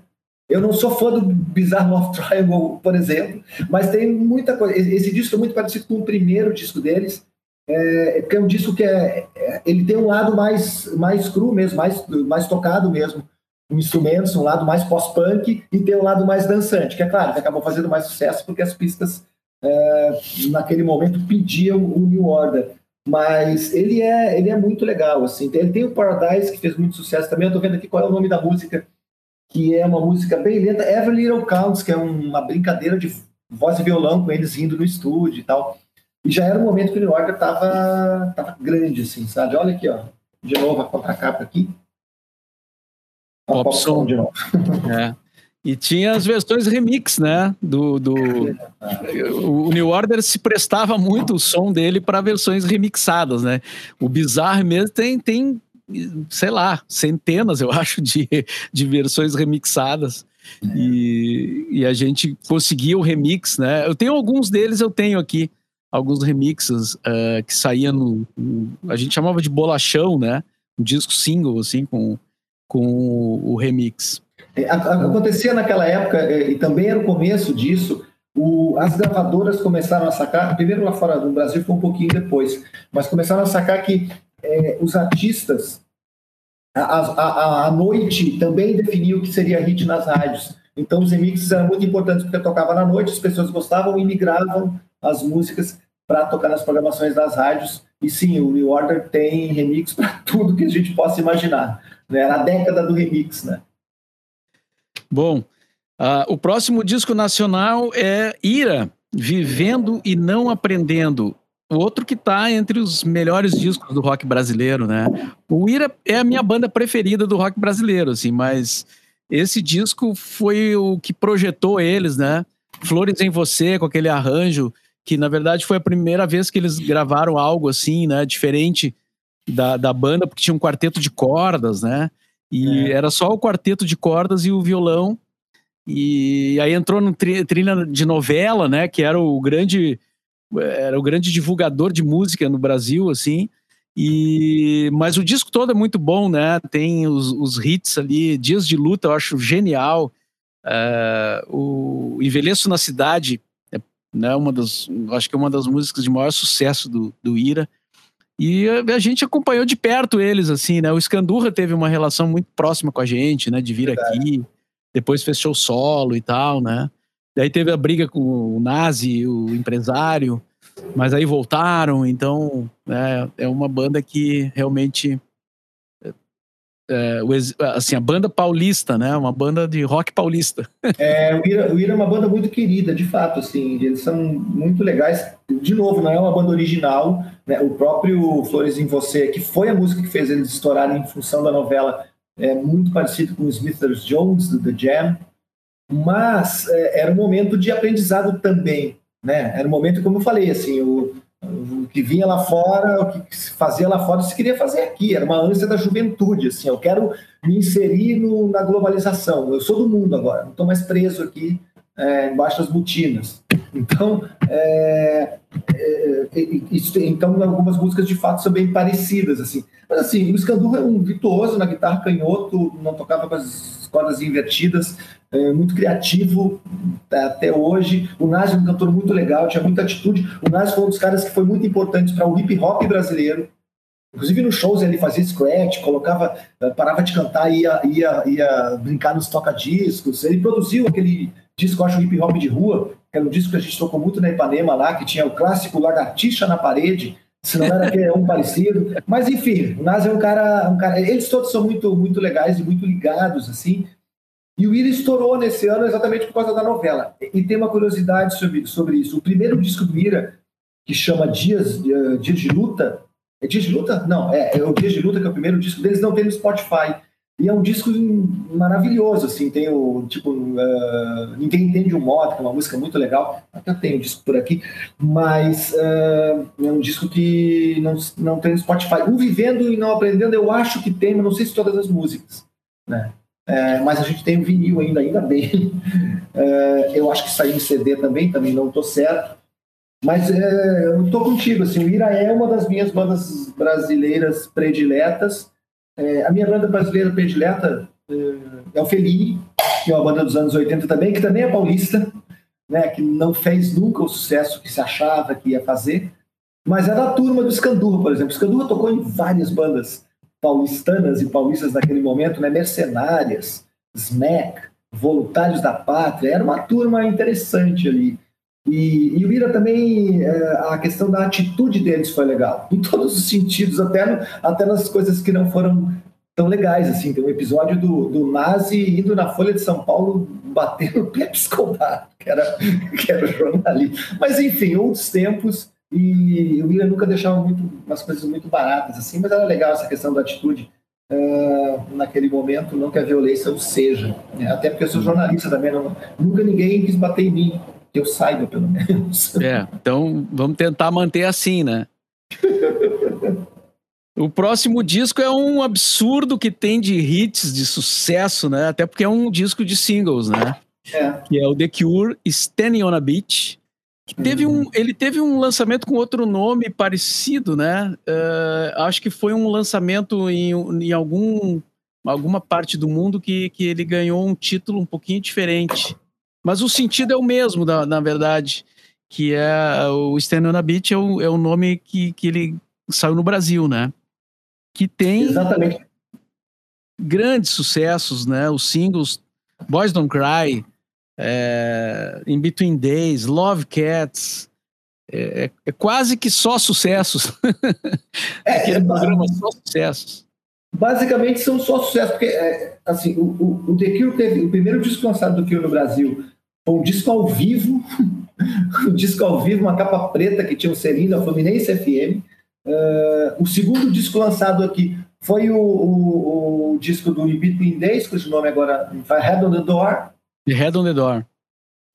Eu não sou fã do Bizarre Love Triangle, por exemplo, mas tem muita coisa. Esse disco é muito parecido com o primeiro disco deles, é, porque é um disco que é, é, ele tem um lado mais, mais cru mesmo, mais, mais tocado mesmo, com instrumentos, um lado mais pós-punk e tem um lado mais dançante, que é claro, que acabou fazendo mais sucesso porque as pistas é, naquele momento pediam o New Order. Mas ele é, ele é muito legal, assim. Ele tem o Paradise, que fez muito sucesso também. Eu tô vendo aqui qual é o nome da música, que é uma música bem lenta. Every Little Counts, que é uma brincadeira de voz e violão com eles indo no estúdio e tal. E já era um momento que o New Order tava, tava grande, assim, sabe? Olha aqui, ó. De novo a contracapa aqui. A pop, pop de novo. É. E tinha as versões remix, né? Do, do... O New Order se prestava muito o som dele para versões remixadas, né? O Bizarre mesmo tem, tem, sei lá, centenas, eu acho, de, de versões remixadas. E, e a gente conseguia o remix, né? Eu tenho alguns deles, eu tenho aqui alguns remixes uh, que saíam no, no, A gente chamava de bolachão, né? Um disco single, assim, com, com o, o remix. É, acontecia naquela época, é, e também era o começo disso, o, as gravadoras começaram a sacar, primeiro lá fora do Brasil foi um pouquinho depois, mas começaram a sacar que é, os artistas, a, a, a, noite também definiu o que seria hit nas rádios. Então os remixes eram muito importantes porque tocava na noite, as pessoas gostavam e migravam as músicas para tocar nas programações das rádios. E sim, o New Order tem remix para tudo que a gente possa imaginar. Né? Era a década do remix, né? Bom, uh, o próximo disco nacional é Ira, Vivendo e Não Aprendendo. Outro que está entre os melhores discos do rock brasileiro, né? O Ira é a minha banda preferida do rock brasileiro, assim, mas esse disco foi o que projetou eles, né? Flores em Você, com aquele arranjo, que na verdade foi a primeira vez que eles gravaram algo assim, né? Diferente da, da banda, porque tinha um quarteto de cordas, né? E é. era só o quarteto de cordas e o violão. E aí entrou no tri, trilha de novela, né? Que era o grande era o grande divulgador de música no Brasil, assim. E mas o disco todo é muito bom, né? Tem os, os hits ali, Dias de Luta, eu acho genial. Uh, o Envelheço na Cidade, é, né? Uma das, acho que é uma das músicas de maior sucesso do, do Ira. E a, gente acompanhou de perto eles, assim, né? O Escandurra teve uma relação muito próxima com a gente, né? De vir Verdade. aqui, depois fechou solo e tal, né? Daí teve a briga com o Nazi, o empresário, mas aí voltaram, então né, é uma banda que realmente é, assim, a banda paulista, né? Uma banda de rock paulista. É, o Ira, o Ira é uma banda muito querida, de fato, assim, eles são muito legais. De novo, não é uma banda original, né? O próprio Flores em Você, que foi a música que fez eles estourarem em função da novela, é muito parecido com os Smithers Jones, do The Jam, mas é, era um momento de aprendizado também, né? Era um momento, como eu falei, assim, o, o que vinha lá fora, o que se fazia lá fora, se queria fazer aqui. Era uma ânsia da juventude, assim. Eu quero me inserir no, na globalização. Eu sou do mundo agora, não estou mais preso aqui é, embaixo das botinas. Então, é, é, isso, então algumas músicas de fato são bem parecidas assim mas assim o Scandurra é um virtuoso na guitarra canhoto não tocava com as cordas invertidas é, muito criativo até hoje o Nazi é um cantor muito legal tinha muita atitude o Nazi foi um dos caras que foi muito importante para o hip hop brasileiro Inclusive nos shows ele fazia scratch, colocava, eh, parava de cantar e ia, ia, ia brincar nos toca-discos. Ele produziu aquele disco, acho, hip hop de rua, que era um disco que a gente tocou muito na Ipanema lá, que tinha o clássico Lagartixa na parede, se não era que é um parecido. Mas enfim, o Nas é um cara, um cara. Eles todos são muito, muito legais e muito ligados, assim. E o Ira estourou nesse ano exatamente por causa da novela. E tem uma curiosidade sobre, isso. O primeiro disco do Ira, que chama Dias, uh, Dias de Luta, é Dias de Luta? Não, é, é o Dias de Luta, que é o primeiro disco deles, não tem no Spotify. E é um disco maravilhoso, assim, tem o, tipo, uh, Ninguém Entende o Modo, que é uma música muito legal, até tem um disco por aqui, mas uh, é um disco que não, não tem no Spotify. O Vivendo e Não Aprendendo, eu acho que tem, mas não sei se todas as músicas, né? É, mas a gente tem o vinil ainda, ainda bem. É, eu acho que saiu em CD também, também não estou certo. Mas é, eu estou contigo, assim, o Ira é uma das minhas bandas brasileiras prediletas. É, a minha banda brasileira predileta é, é o Feli, que é uma banda dos anos 80 também, que também é paulista, né, que não fez nunca o sucesso que se achava que ia fazer, mas é da turma do Scandurra, por exemplo. O Scandurra tocou em várias bandas paulistanas e paulistas naquele momento, né, Mercenárias, Smack, Voluntários da Pátria, era uma turma interessante ali. E, e o Ira também, é, a questão da atitude deles foi legal, em todos os sentidos, até, no, até nas coisas que não foram tão legais. assim Tem um episódio do, do Nazi indo na Folha de São Paulo batendo o Pepe Escobar, que era, que era jornalista. Mas enfim, outros tempos, e o nunca deixava muito, umas coisas muito baratas, assim, mas era legal essa questão da atitude. Uh, naquele momento, não que a violência o seja, né? até porque eu sou jornalista também, não, nunca ninguém quis bater em mim, que eu saiba, pelo menos. É, então vamos tentar manter assim, né? O próximo disco é um absurdo que tem de hits, de sucesso, né? Até porque é um disco de singles, né? É. Que é o The Cure, Standing on a Beach. Teve uhum. um, ele teve um lançamento com outro nome parecido, né? Uh, acho que foi um lançamento em, em algum, alguma parte do mundo que, que ele ganhou um título um pouquinho diferente. Mas o sentido é o mesmo, na, na verdade, que é o Stand on a Beach é o, é o nome que, que ele saiu no Brasil, né? Que tem Exatamente. grandes sucessos, né? Os singles Boys Don't Cry, é, In Between Days, Love Cats, é, é, é quase que só sucessos. É, Aquele é, programa só sucessos. Basicamente são só sucessos, porque assim, o, o, o The Cure teve o primeiro disco lançado do Cure no Brasil um disco ao vivo, um disco ao vivo, uma capa preta que tinha o selinho da Fluminense FM. Uh, o segundo disco lançado aqui foi o, o, o disco do In Between Days, cujo nome agora é Head on the Door. The Head on the Door.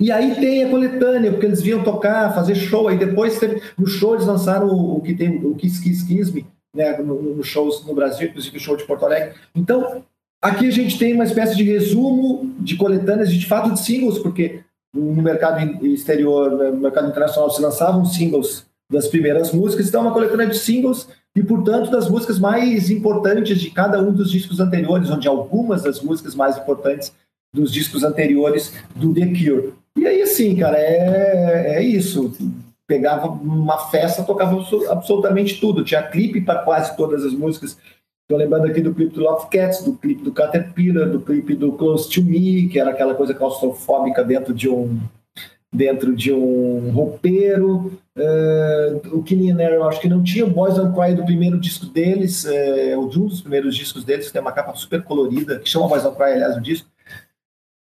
E aí tem a coletânea, porque eles vinham tocar, fazer show, aí depois teve, no show eles lançaram o, o que tem o Kiss Kiss Kiss Me, né, nos no shows no Brasil, inclusive o show de Porto Alegre. Então, Aqui a gente tem uma espécie de resumo de coletâneas de, de fato de singles, porque no mercado exterior, no mercado internacional, se lançavam singles das primeiras músicas, então é uma coletânea de singles e, portanto, das músicas mais importantes de cada um dos discos anteriores, onde algumas das músicas mais importantes dos discos anteriores do The Cure. E aí, assim, cara, é, é isso. Pegava uma festa, tocava absolutamente tudo. Tinha clipe para quase todas as músicas Estou lembrando aqui do clipe do Love Cats, do clipe do Caterpillar, do clipe do Close to Me, que era aquela coisa claustrofóbica dentro de um dentro de um roupeiro. Uh, o Killing Air, eu acho que não tinha. O Boys Don't Cry do primeiro disco deles, é um dos primeiros discos deles, que tem uma capa super colorida, que chama Boys Don't Cry, aliás, o disco.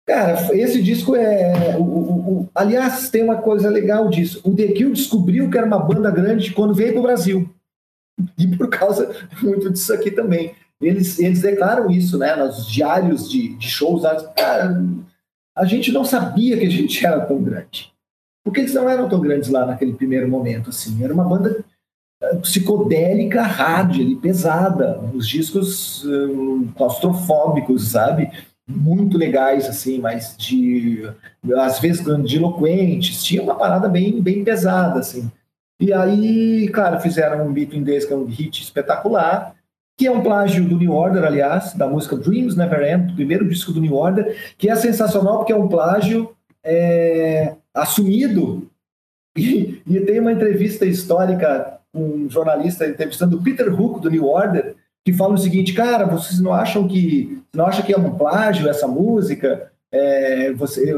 Cara, esse disco é. O, o, o, aliás, tem uma coisa legal disso. O The Kill descobriu que era uma banda grande quando veio para o Brasil e por causa muito disso aqui também. Eles, eles declaram isso, né, nos diários de, de shows. Cara, a gente não sabia que a gente era tão grande. Porque eles não eram tão grandes lá naquele primeiro momento, assim. Era uma banda eh, psicodélica, rádio, pesada. Os discos um, claustrofóbicos, sabe? Muito legais, assim, mas de... Às vezes grandiloquentes. Tinha uma parada bem, bem pesada, assim. E aí, cara, fizeram um Between Days, que é um hit espetacular, que é um plágio do New Order, aliás, da música Dreams Never End, do primeiro disco do New Order, que é sensacional porque é um plágio é, assumido. E, e, tem uma entrevista histórica com um jornalista entrevistando o Peter Hook, do New Order, que fala o seguinte, cara, vocês não acham que não acham que é um plágio essa música? É, você,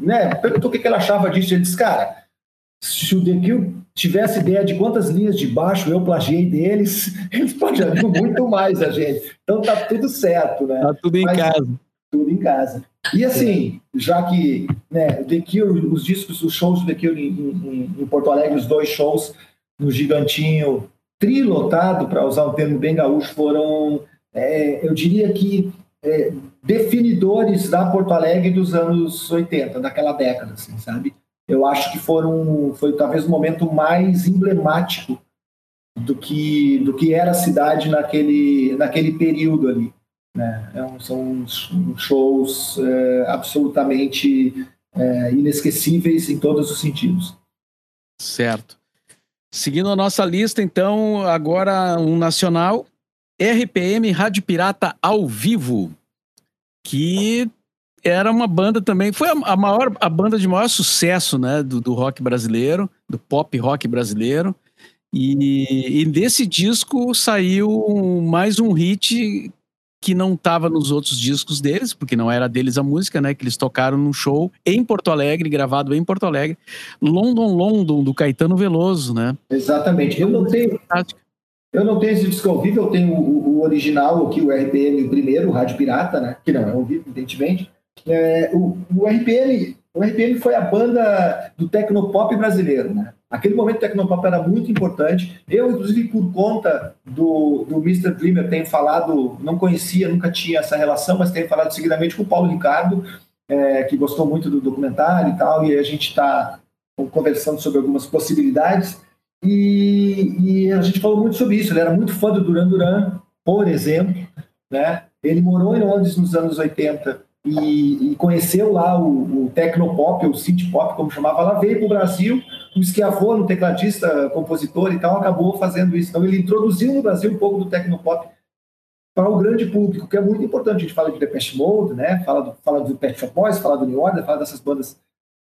né, perguntou o que ele achava disso, ele disse, cara, se o The Cure tivesse ideia de quantas linhas de baixo eu plagiei deles, eles plagiariam muito mais a gente. Então tá tudo certo, né? Tá tudo em Mas, casa. Tudo em casa. E assim, já que né, The Cure, os discos, os shows do The Cure em, em, em Porto Alegre, os dois shows no Gigantinho, trilotado, para usar um termo bem gaúcho, foram, é, eu diria que, é, definidores da Porto Alegre dos anos 80, daquela década, assim, sabe? eu acho que foram, foi talvez o momento mais emblemático do que, do que era a cidade naquele, naquele período ali. Né? É são shows é, absolutamente é, inesquecíveis em todos os sentidos. Certo. Seguindo a nossa lista, então, agora um nacional, RPM Rádio Pirata ao vivo, que era uma banda também, foi a, maior, a banda de maior sucesso, né, do, do rock brasileiro, do pop rock brasileiro. E, e desse disco saiu mais um hit que não estava nos outros discos deles, porque não era deles a música, né? Que eles tocaram num show em Porto Alegre, gravado em Porto Alegre, London London do Caetano Veloso, né? Exatamente. Eu não tenho, eu não tenho esse disco ao vivo, eu tenho o, o original aqui, o RPM, o primeiro, o Rádio Pirata, né? Que não é ao vivo, evidentemente. É, o, o, RPM, o RPM foi a banda do tecnopop brasileiro, né? Aquele momento o tecnopop era muito importante. Eu, inclusive, por conta do, do Mr. Dreamer, tenho falado, não conhecia, nunca tinha essa relação, mas tenho falado seguidamente com o Paulo Ricardo, é, que gostou muito do documentário e tal, e a gente está conversando sobre algumas possibilidades. E, e, a gente falou muito sobre isso. Ele era muito fã do Duran Duran, por exemplo. Né? Ele morou em Londres nos anos 80 e, e conheceu lá o, o Tecnopop, o City Pop, como chamava, ela veio para o Brasil, o Schiavone, tecladista, compositor e tal, acabou fazendo isso. Então ele introduziu no Brasil um pouco do Tecnopop para o grande público, que é muito importante. A gente fala de Depeche Mode, né? fala, do, fala do Pet Shop Boys, fala do New Order, fala dessas bandas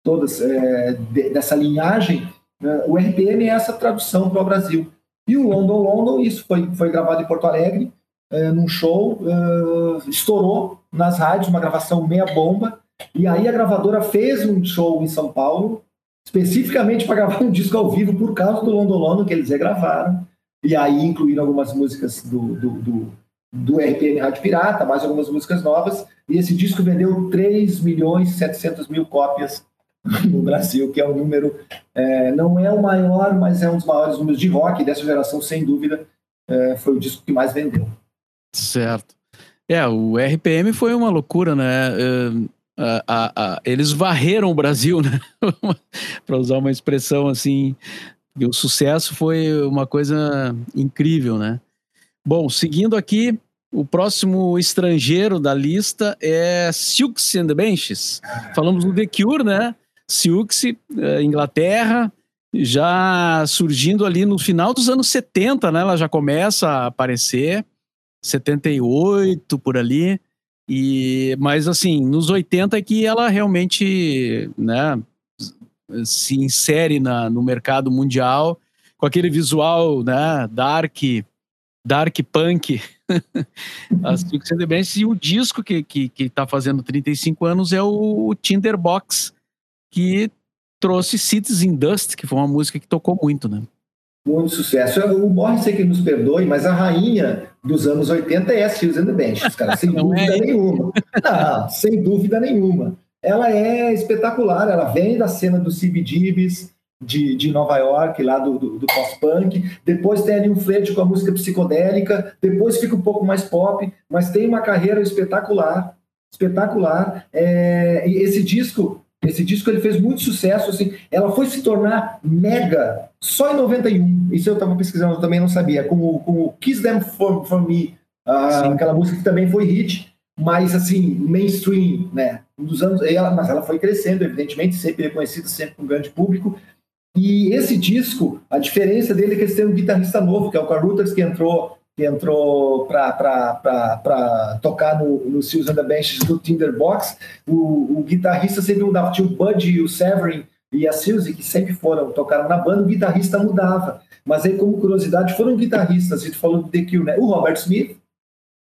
todas, é, de, dessa linhagem. É, o RPM é essa tradução para o Brasil. E o London London, isso foi, foi gravado em Porto Alegre, é, num show, é, estourou nas rádios, uma gravação meia bomba, e aí a gravadora fez um show em São Paulo, especificamente para gravar um disco ao vivo por causa do London, que eles regravaram, e aí incluíram algumas músicas do, do, do, do RPM Rádio Pirata, mais algumas músicas novas, e esse disco vendeu 3 milhões e 700 mil cópias no Brasil, que é um número, é, não é o maior, mas é um dos maiores números de rock dessa geração, sem dúvida, é, foi o disco que mais vendeu. Certo. É, o RPM foi uma loucura, né? Uh, a, a, eles varreram o Brasil, né? Para usar uma expressão assim. E o sucesso foi uma coisa incrível, né? Bom, seguindo aqui, o próximo estrangeiro da lista é Silks and the Benches. Falamos do The Cure, né? Silks, eh, Inglaterra, já surgindo ali no final dos anos 70, né? Ela já começa a aparecer. 78 por ali. E, mas assim, nos 80 é que ela realmente né, se insere na, no mercado mundial com aquele visual né, dark, dark punk. As e o disco que, que, que tá fazendo 35 anos é o Tinderbox, que trouxe Cities in Dust, que foi uma música que tocou muito, né? Muito sucesso. O Morrissey que nos perdoe, mas a rainha dos anos 80 é a Susan the Bench, cara, sem dúvida é. nenhuma. Não, sem dúvida nenhuma. Ela é espetacular, ela vem da cena do CBGBs de, de Nova York, lá do, do, do pós-punk. Depois tem ali um flerte com a música psicodélica, depois fica um pouco mais pop, mas tem uma carreira espetacular, espetacular. É, e esse disco esse disco ele fez muito sucesso, assim. Ela foi se tornar mega só em 91. Isso eu estava pesquisando, eu também não sabia. Com o, com o Kiss Them For, For Me, uh, aquela música que também foi hit, mas assim, mainstream, né? Dos anos, ela, mas ela foi crescendo, evidentemente, sempre reconhecida, sempre com um grande público. E esse disco, a diferença dele é que eles têm um guitarrista novo, que é o Carl Ruters, que entrou que entrou para tocar no, no Seals and the Benches do Tinderbox. O, o guitarrista sempre mudava. Tinha o Bud e o Severin e a Suzy, que sempre foram, tocaram na banda, o guitarrista mudava. Mas aí, como curiosidade, foram guitarristas, a gente falou do The né? O Robert Smith,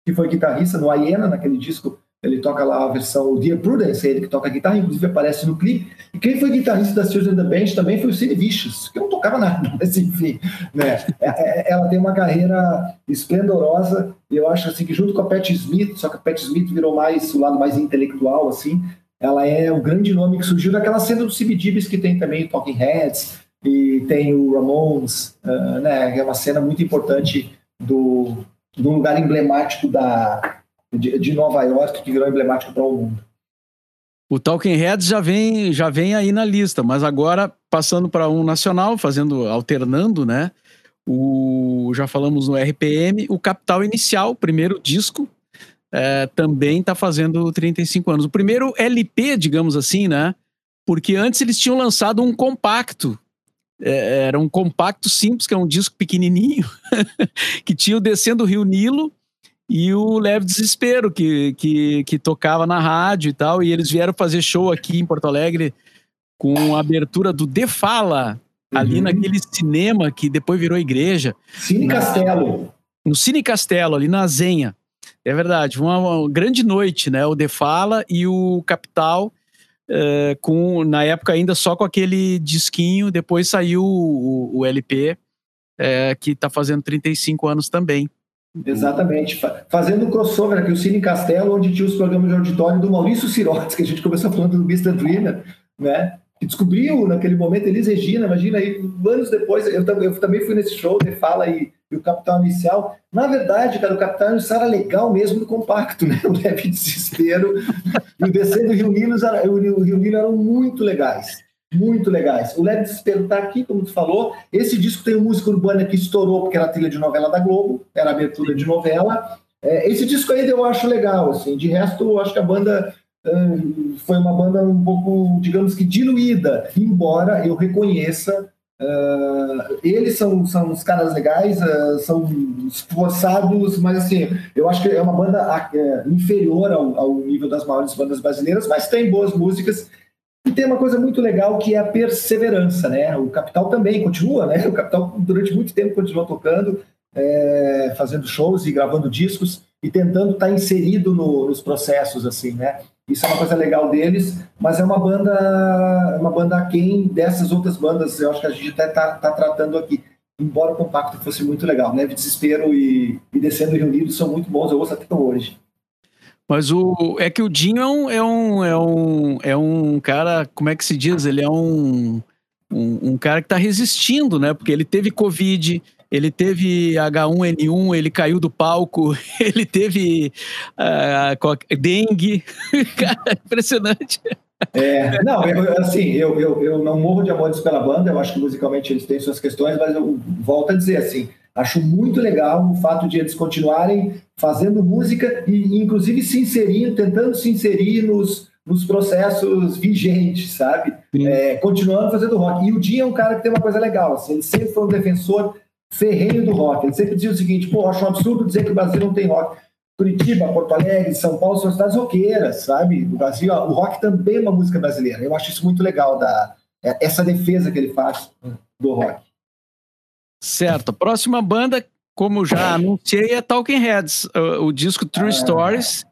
que foi guitarrista no Hiena, naquele disco ele toca lá a versão Dear Prudence, ele que toca guitarra, inclusive aparece no clipe. E quem foi guitarrista da Susan the Band também foi o Sid Vicious, que não tocava nada, mas enfim. Né? É, é, ela tem uma carreira esplendorosa, e eu acho assim que junto com a Pat Smith, só que a Pat Smith virou mais o lado mais intelectual, assim, ela é o grande nome que surgiu daquela cena do CBGBs que tem também Talking Heads, e tem o Ramones, uh, né? É uma cena muito importante do, do lugar emblemático da de, de Nova York que virou emblemático para o mundo. O Talking Heads já vem, já vem aí na lista, mas agora passando para um nacional, fazendo, alternando, né? O, já falamos no RPM, o Capital Inicial, primeiro disco, é, também está fazendo 35 anos. O primeiro LP, digamos assim, né? Porque antes eles tinham lançado um compacto. É, era um compacto simples, que é um disco pequenininho, que tinha o Descendo o Rio Nilo e o Leve Desespero, que, que, que tocava na rádio e tal, e eles vieram fazer show aqui em Porto Alegre com a abertura do De Fala, uhum. ali naquele cinema que depois virou igreja. Cine na, Castelo. No Cine Castelo, ali na Zenha. É verdade, uma, uma grande noite, né? O De Fala e o Capital, uh, com, na época ainda só com aquele disquinho, depois saiu o, o LP, eh, que está fazendo 35 anos também. Exatamente. Fazendo um crossover aqui, o Cine Castelo, onde tinha os programas de auditório do Maurício Sirotes, que a gente começou falando do Mr. Dreamer, né? Que descobriu naquele momento Elis Regina, imagina aí, anos depois, eu, eu também fui nesse show de Fala e, e, o Capital Inicial. Na verdade, cara, o Capital Inicial era legal mesmo no compacto, né? O Leve Desespero e o Descendo do Rio Nilo, o Rio Nilo eram muito legais muito legais. O Leve Desespero está aqui, como tu falou. Esse disco tem música urbana que estourou porque era trilha de novela da Globo, era abertura de novela. É, esse disco ainda eu acho legal, assim. De resto, eu acho que a banda uh, foi uma banda um pouco, digamos que diluída, embora eu reconheça Uh, eles são, são os caras legais, uh, são esforçados, mas assim, eu acho que é uma banda uh, inferior ao, ao, nível das maiores bandas brasileiras, mas tem boas músicas e tem uma coisa muito legal que é a perseverança, né? O Capital também continua, né? O Capital durante muito tempo continuou tocando, é, fazendo shows e gravando discos e tentando estar tá inserido no, nos processos, assim, né? Isso é uma coisa legal deles, mas é uma banda, uma banda aquém dessas outras bandas. Eu acho que a gente até está tá tratando aqui. Embora o compacto fosse muito legal, né? Desespero e, e Descendo Reunidos são muito bons, eu ouço até hoje. Mas o é que o Dinho é um, é um, é um, é um cara, como é que se diz? Ele é um, um, um cara que está resistindo, né? Porque ele teve Covid, ele teve H1N1, ele caiu do palco, ele teve uh, dengue. cara, impressionante. É, não, eu, assim, eu, eu, eu não morro de amores pela banda, eu acho que musicalmente eles têm suas questões, mas eu volto a dizer assim, Acho muito legal o fato de eles continuarem fazendo música e, inclusive, se inserindo, tentando se inserir nos, nos processos vigentes, sabe? É, continuando fazendo rock. E o Dinho é um cara que tem uma coisa legal, assim, ele sempre foi um defensor ferrenho do rock. Ele sempre dizia o seguinte: pô, acho um absurdo dizer que o Brasil não tem rock. Curitiba, Porto Alegre, São Paulo são cidades roqueiras, sabe? O Brasil, o rock também é uma música brasileira. Eu acho isso muito legal, da, é, essa defesa que ele faz do rock. Certo. Próxima banda, como já anunciei, é Talking Heads, o, o disco True ah. Stories,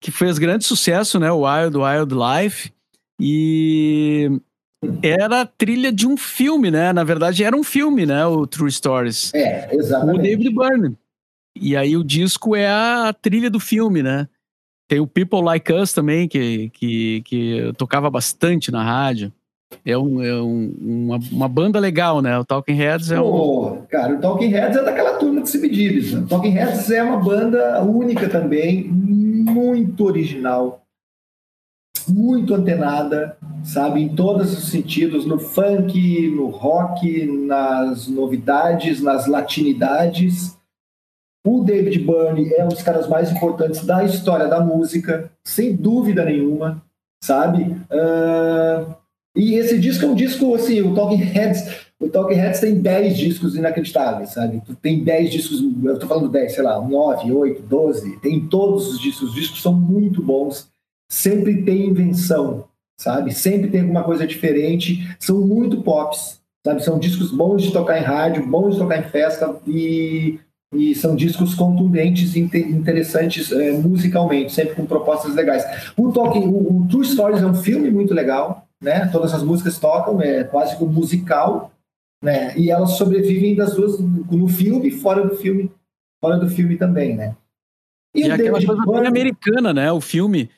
que fez grande sucesso, né? O Wild Wild Life. E era trilha de um filme, né? Na verdade, era um filme, né? O True Stories. É, exatamente. O David Byrne. E aí o disco é a trilha do filme, né? Tem o People Like Us também, que, que, que tocava bastante na rádio. É, um, é um, uma, uma, banda legal, né? O Talking Heads é um. cara, o Talking Heads é daquela turma de CBGBs. Né? O Talking Heads é uma banda única também, muito original, muito antenada, sabe? Em todos os sentidos, no funk, no rock, nas novidades, nas latinidades. O David Byrne é um dos caras mais importantes da história da música, sem dúvida nenhuma, sabe? Uh E esse disco é um disco, assim, o Talking Heads, o Talking Heads tem 10 discos inacreditáveis, sabe? Tem 10 discos, eu tô falando 10, sei lá, 9, 8, 12, tem todos os discos, os discos são muito bons, sempre tem invenção, sabe? Sempre tem alguma coisa diferente, são muito pops, sabe? São discos bons de tocar em rádio, bons de tocar em festa e, e são discos contundentes e interessantes é, musicalmente, sempre com propostas legais. O, Talking, o, o True Stories é um filme muito legal, né? Todas as músicas tocam, é quase que um musical, né? E elas sobrevivem das duas no filme e fora do filme, fora do filme também, né? E, e aquela coisa bem americana, né? O filme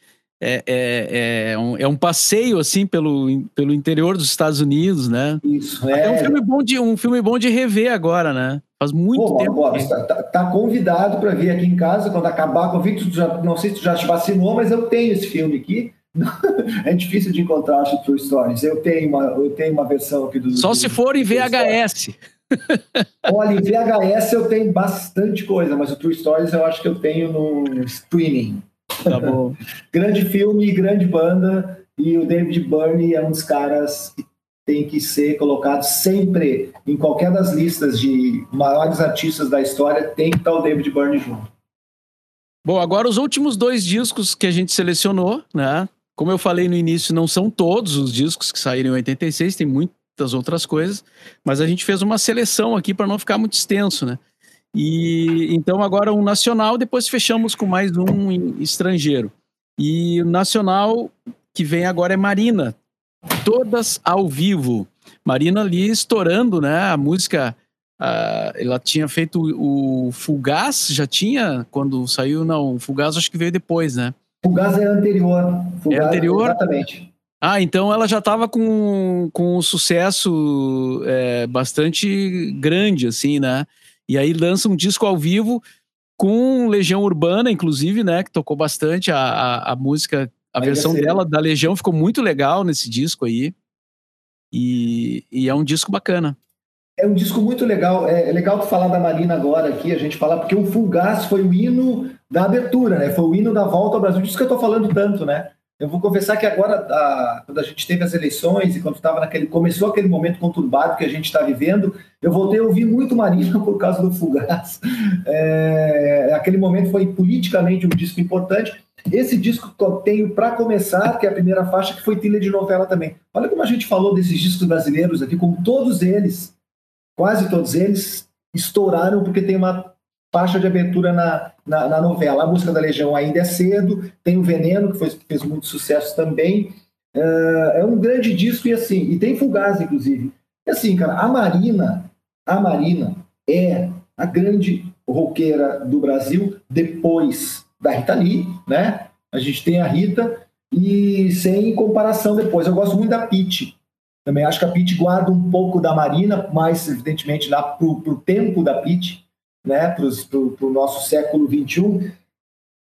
é, é, é, um, é um passeio assim pelo, pelo interior dos Estados Unidos, né? Isso, é. É um filme bom de, um filme bom de rever agora, né? Faz muito Pô, tempo. Agora, tá, tá, tá, convidado para vir aqui em casa quando acabar com o vídeo. Já, não sei se tu já te vacinou, mas eu tenho esse filme aqui. é difícil de encontrar, acho, True Stories. Eu tenho uma, eu tenho uma versão aqui do. Só do, se for em VHS. Olha, em VHS eu tenho bastante coisa, mas o True Stories eu acho que eu tenho no streaming. Tá bom. grande filme, grande banda, e o David Byrne é um dos caras que tem que ser colocado sempre em qualquer das listas de maiores artistas da história, tem que estar o David Byrne junto. Bom, agora os últimos dois discos que a gente selecionou, né? Como eu falei no início, não são todos os discos que saíram em 86, tem muitas outras coisas, mas a gente fez uma seleção aqui para não ficar muito extenso, né? E então agora um nacional, depois fechamos com mais um estrangeiro. E o nacional que vem agora é Marina, todas ao vivo. Marina ali estourando, né? A música, uh, ela tinha feito o, o Fugaz, já tinha quando saiu, não, o Fugaz acho que veio depois, né? Fugaz é anterior. Fugaz, é anterior? Exatamente. Ah, então ela já estava com, com um sucesso é, bastante grande, assim, né? E aí lança um disco ao vivo com Legião Urbana, inclusive, né? Que tocou bastante a, a, a música, a aí versão dela da Legião ficou muito legal nesse disco aí. E, e, é um disco bacana. É um disco muito legal. É, é legal tu falar da Marina agora aqui, a gente falar, porque o Fulgaz foi o hino da abertura, né? Foi o hino da volta ao Brasil. Disso que eu tô falando tanto, né? Eu vou confessar que agora, a, quando a gente teve as eleições e quando estava naquele começou aquele momento conturbado que a gente está vivendo, eu voltei a ouvir muito Marina por causa do Fugaz. É, aquele momento foi politicamente um disco importante. Esse disco que eu tenho para começar, que é a primeira faixa, que foi trilha de novela também. Olha como a gente falou desses discos brasileiros aqui, como todos eles, quase todos eles, estouraram porque tem uma faixa de abertura na, na, na, novela. A música da Legião ainda é cedo, tem o Veneno, que foi, fez muito sucesso também. Uh, é um grande disco e assim, e tem Fugaz, inclusive. E assim, cara, a Marina, a Marina é a grande roqueira do Brasil depois da Rita Lee, né? A gente tem a Rita e sem comparação depois. Eu gosto muito da Pete. Também acho que a Pete guarda um pouco da Marina, mais evidentemente lá pro, pro tempo da Pete né, para o nosso século XXI.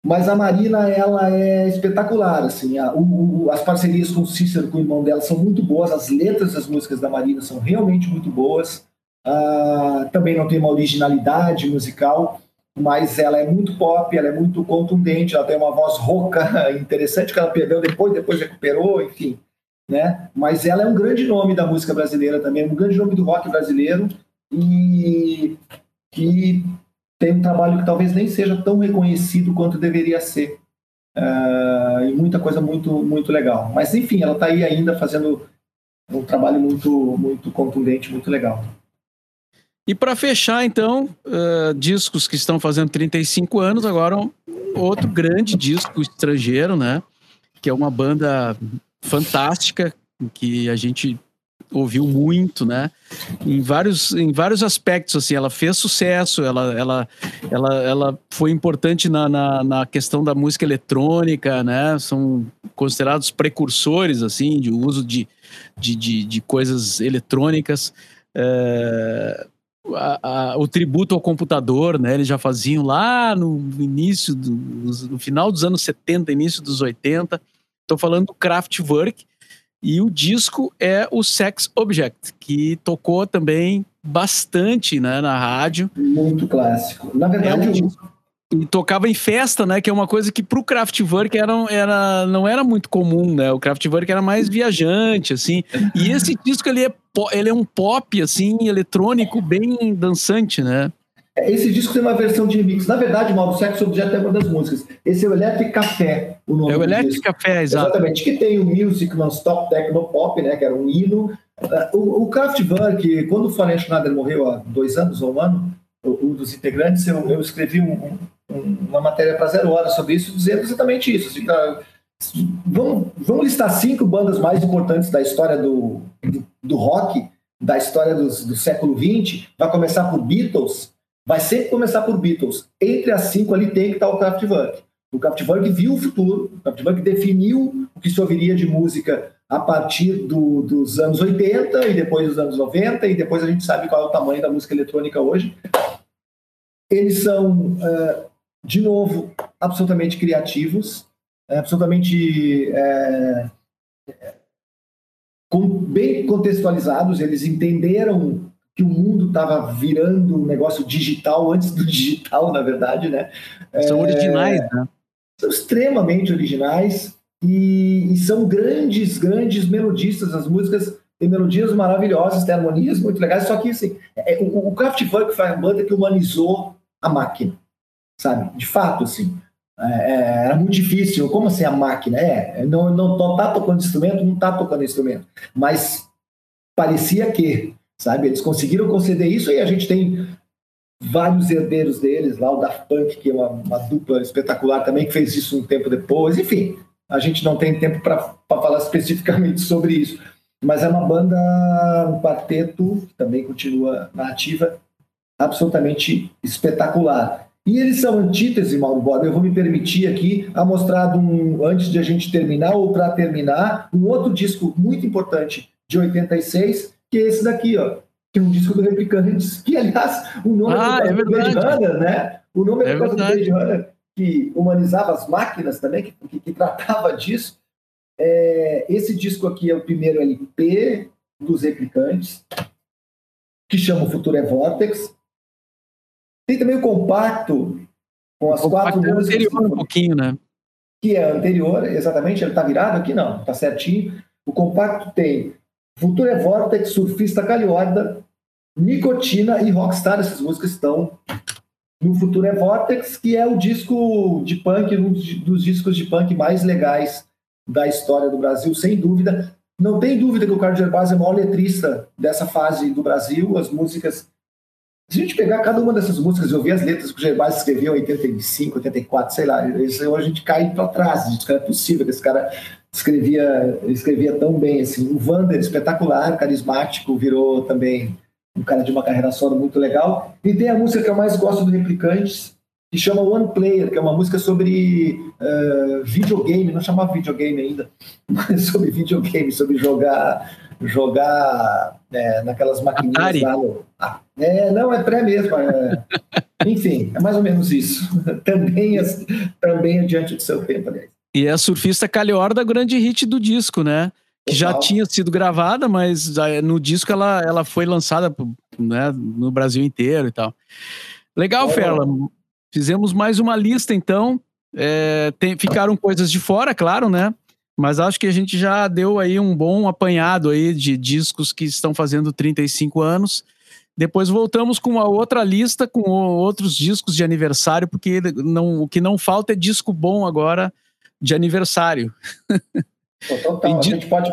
Mas a Marina ela é espetacular, assim, a, o, o, as parcerias com o Cícero, com o irmão dela, são muito boas, as letras das músicas da Marina são realmente muito boas. Uh, também não tem uma originalidade musical, mas ela é muito pop, ela é muito contundente, ela tem uma voz rouca interessante que ela perdeu depois, depois recuperou, enfim, né? Mas ela é um grande nome da música brasileira também, um grande nome do rock brasileiro e que tem um trabalho que talvez nem seja tão reconhecido quanto deveria ser. Uh, e muita coisa muito, muito legal. Mas, enfim, ela está aí ainda fazendo um trabalho muito, muito contundente, muito legal. E para fechar, então, uh, discos que estão fazendo 35 anos, agora um outro grande disco estrangeiro, né? Que é uma banda fantástica, que a gente ouviu muito, né? Em vários, em vários aspectos, assim, ela fez sucesso, ela, ela, ela, ela foi importante na, na, na, questão da música eletrônica, né? São considerados precursores, assim, de uso de, de, de, de coisas eletrônicas. É, a, a, o tributo ao computador, né? Eles já faziam lá no início, do, no final dos anos 70, início dos 80. Estou falando do Kraftwerk, e o disco é o Sex Object, que tocou também bastante né, na rádio. Muito clássico. Na verdade, é um disco... e tocava em festa, né? Que é uma coisa que pro Kraftwerk era, era, não era muito comum, né? O Kraftwerk era mais viajante, assim. E esse disco ele é, ele é um pop, assim, eletrônico, bem dançante, né? É, esse disco tem uma versão de remix. Na verdade, Mauro, Sexo Objeto é uma das músicas. Esse é o Electric Café, o nome É o Electric Café, exato. Exatamente, que tem o Music Non-Stop Techno Pop, né, que era um hino. Uh, o, o Kraftwerk, quando o Florian Schneider morreu há dois anos ou um ano, um dos integrantes, eu, eu escrevi um, um, uma matéria para Zero Hora sobre isso, dizendo exatamente isso. Assim, tá, vamos, vamos listar cinco bandas mais importantes da história do, do, do rock, da história dos, do século XX. Vai começar por Beatles, vai sempre começar por Beatles. Entre as cinco ali tem que estar o Kraftwerk. O Kraftwerk viu o futuro, o Kraftwerk definiu o que se ouviria de música a partir do, dos anos 80 e depois dos anos 90, e depois a gente sabe qual é o tamanho da música eletrônica hoje. Eles são, de novo, absolutamente criativos, absolutamente é, bem contextualizados, eles entenderam que o mundo estava virando um negócio digital antes do digital, na verdade, né? São originais, é, né? São extremamente originais e, e, são grandes, grandes melodistas. As músicas têm melodias maravilhosas, têm harmonias muito legais, só que assim, é, o, o Kraftwerk foi a banda que humanizou a máquina, sabe? De fato, assim. É, é era muito difícil. Como assim a máquina? É, não, não tá tocando instrumento, não tá tocando instrumento. Mas parecia que sabe? Eles conseguiram conceder isso e a gente tem vários herdeiros deles, lá o Daft Punk, que é uma, uma dupla espetacular também, que fez isso um tempo depois. Enfim, a gente não tem tempo para falar especificamente sobre isso, mas é uma banda, um quarteto, que também continua na ativa, absolutamente espetacular. E eles são antítese, Mauro Borba. Eu vou me permitir aqui a mostrar, um, antes de a gente terminar, ou para terminar, um outro disco muito importante de 86, que é esse daqui, ó, que é um disco do Replicantes, que, aliás, o nome ah, é, do Blade Runner, né? O nome é, é do Blade Runner, que humanizava as máquinas também, que, que, que tratava disso. É, esse disco aqui é o primeiro LP dos Replicantes, que chama O Futuro é Vortex. Tem também o compacto, com as quatro é músicas. anterior um pouquinho, né? Que é anterior, exatamente, ele está virado aqui? Não, está certinho. O compacto tem Futuro é Vortex, Surfista Calhorda, Nicotina e Rockstar. Essas músicas estão no Futuro é Vortex, que é o disco de punk, um dos discos de punk mais legais da história do Brasil, sem dúvida. Não tem dúvida que o Carlos Gervásio é o maior letrista dessa fase do Brasil. As músicas. Se a gente pegar cada uma dessas músicas e ouvir as letras que o Gervásio escreveu em 85, 84, sei lá, isso, a gente cai para trás. Gente, não é possível que esse cara escrevia, escrevia tão bem assim. O Vander, espetacular, carismático, virou também um cara de uma carreira solo muito legal. E tem a música que eu mais gosto do Replicantes, que chama One Player, que é uma música sobre uh, videogame, não chamava videogame ainda, mas sobre videogame, sobre jogar jogar é, naquelas maquininhas lá no... ah, é, não, é pré mesmo. É... Enfim, é mais ou menos isso. também, também adiante do seu tempo, aliás. E é a surfista Calhorda, grande hit do disco, né? Que já tinha sido gravada, mas ah, no disco ela, ela foi lançada né, no Brasil inteiro e tal. Legal, é. Ferla. Fizemos mais uma lista, então. É, tem, ficaram coisas de fora, claro, né? Mas acho que a gente já deu aí um bom apanhado aí de discos que estão fazendo 35 anos. Depois voltamos com uma outra lista com outros discos de aniversário, porque não, o que não falta é disco bom agora de aniversário. Total, a gente pode.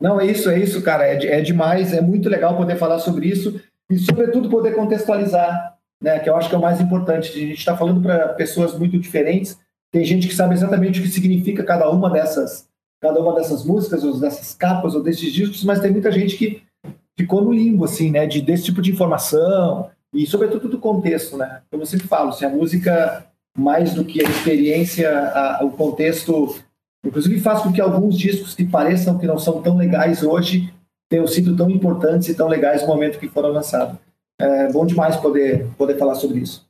Não, é isso, é isso, cara. É, é demais, é muito legal poder falar sobre isso e, sobretudo, poder contextualizar, né? Que eu acho que é o mais importante. A gente está falando para pessoas muito diferentes. Tem gente que sabe exatamente o que significa cada uma dessas, cada uma dessas músicas, ou dessas capas, ou desses discos, mas tem muita gente que ficou no limbo, assim, né? De, desse tipo de informação e, sobretudo, do contexto, né? Como eu sempre falo, se a música mais do que a experiência, a, o contexto, inclusive faz com que alguns discos que pareçam que não são tão legais hoje tenham sido tão importantes e tão legais no momento que foram lançados. É bom demais poder, poder falar sobre isso.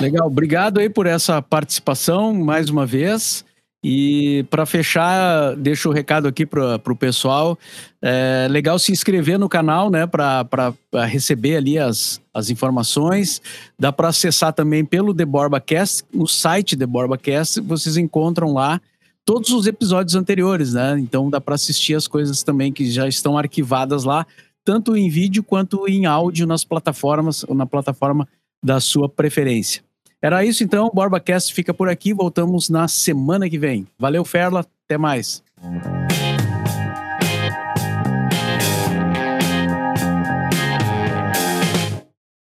Legal, obrigado aí por essa participação mais uma vez. E para fechar, deixo o recado aqui para o pessoal. É legal se inscrever no canal, né? Para receber ali as, as informações. Dá para acessar também pelo The BorbaCast, no site The vocês encontram lá todos os episódios anteriores, né? Então dá para assistir as coisas também que já estão arquivadas lá, tanto em vídeo quanto em áudio nas plataformas ou na plataforma da sua preferência. Era isso então, o BorbaCast fica por aqui, voltamos na semana que vem. Valeu, Ferla, até mais.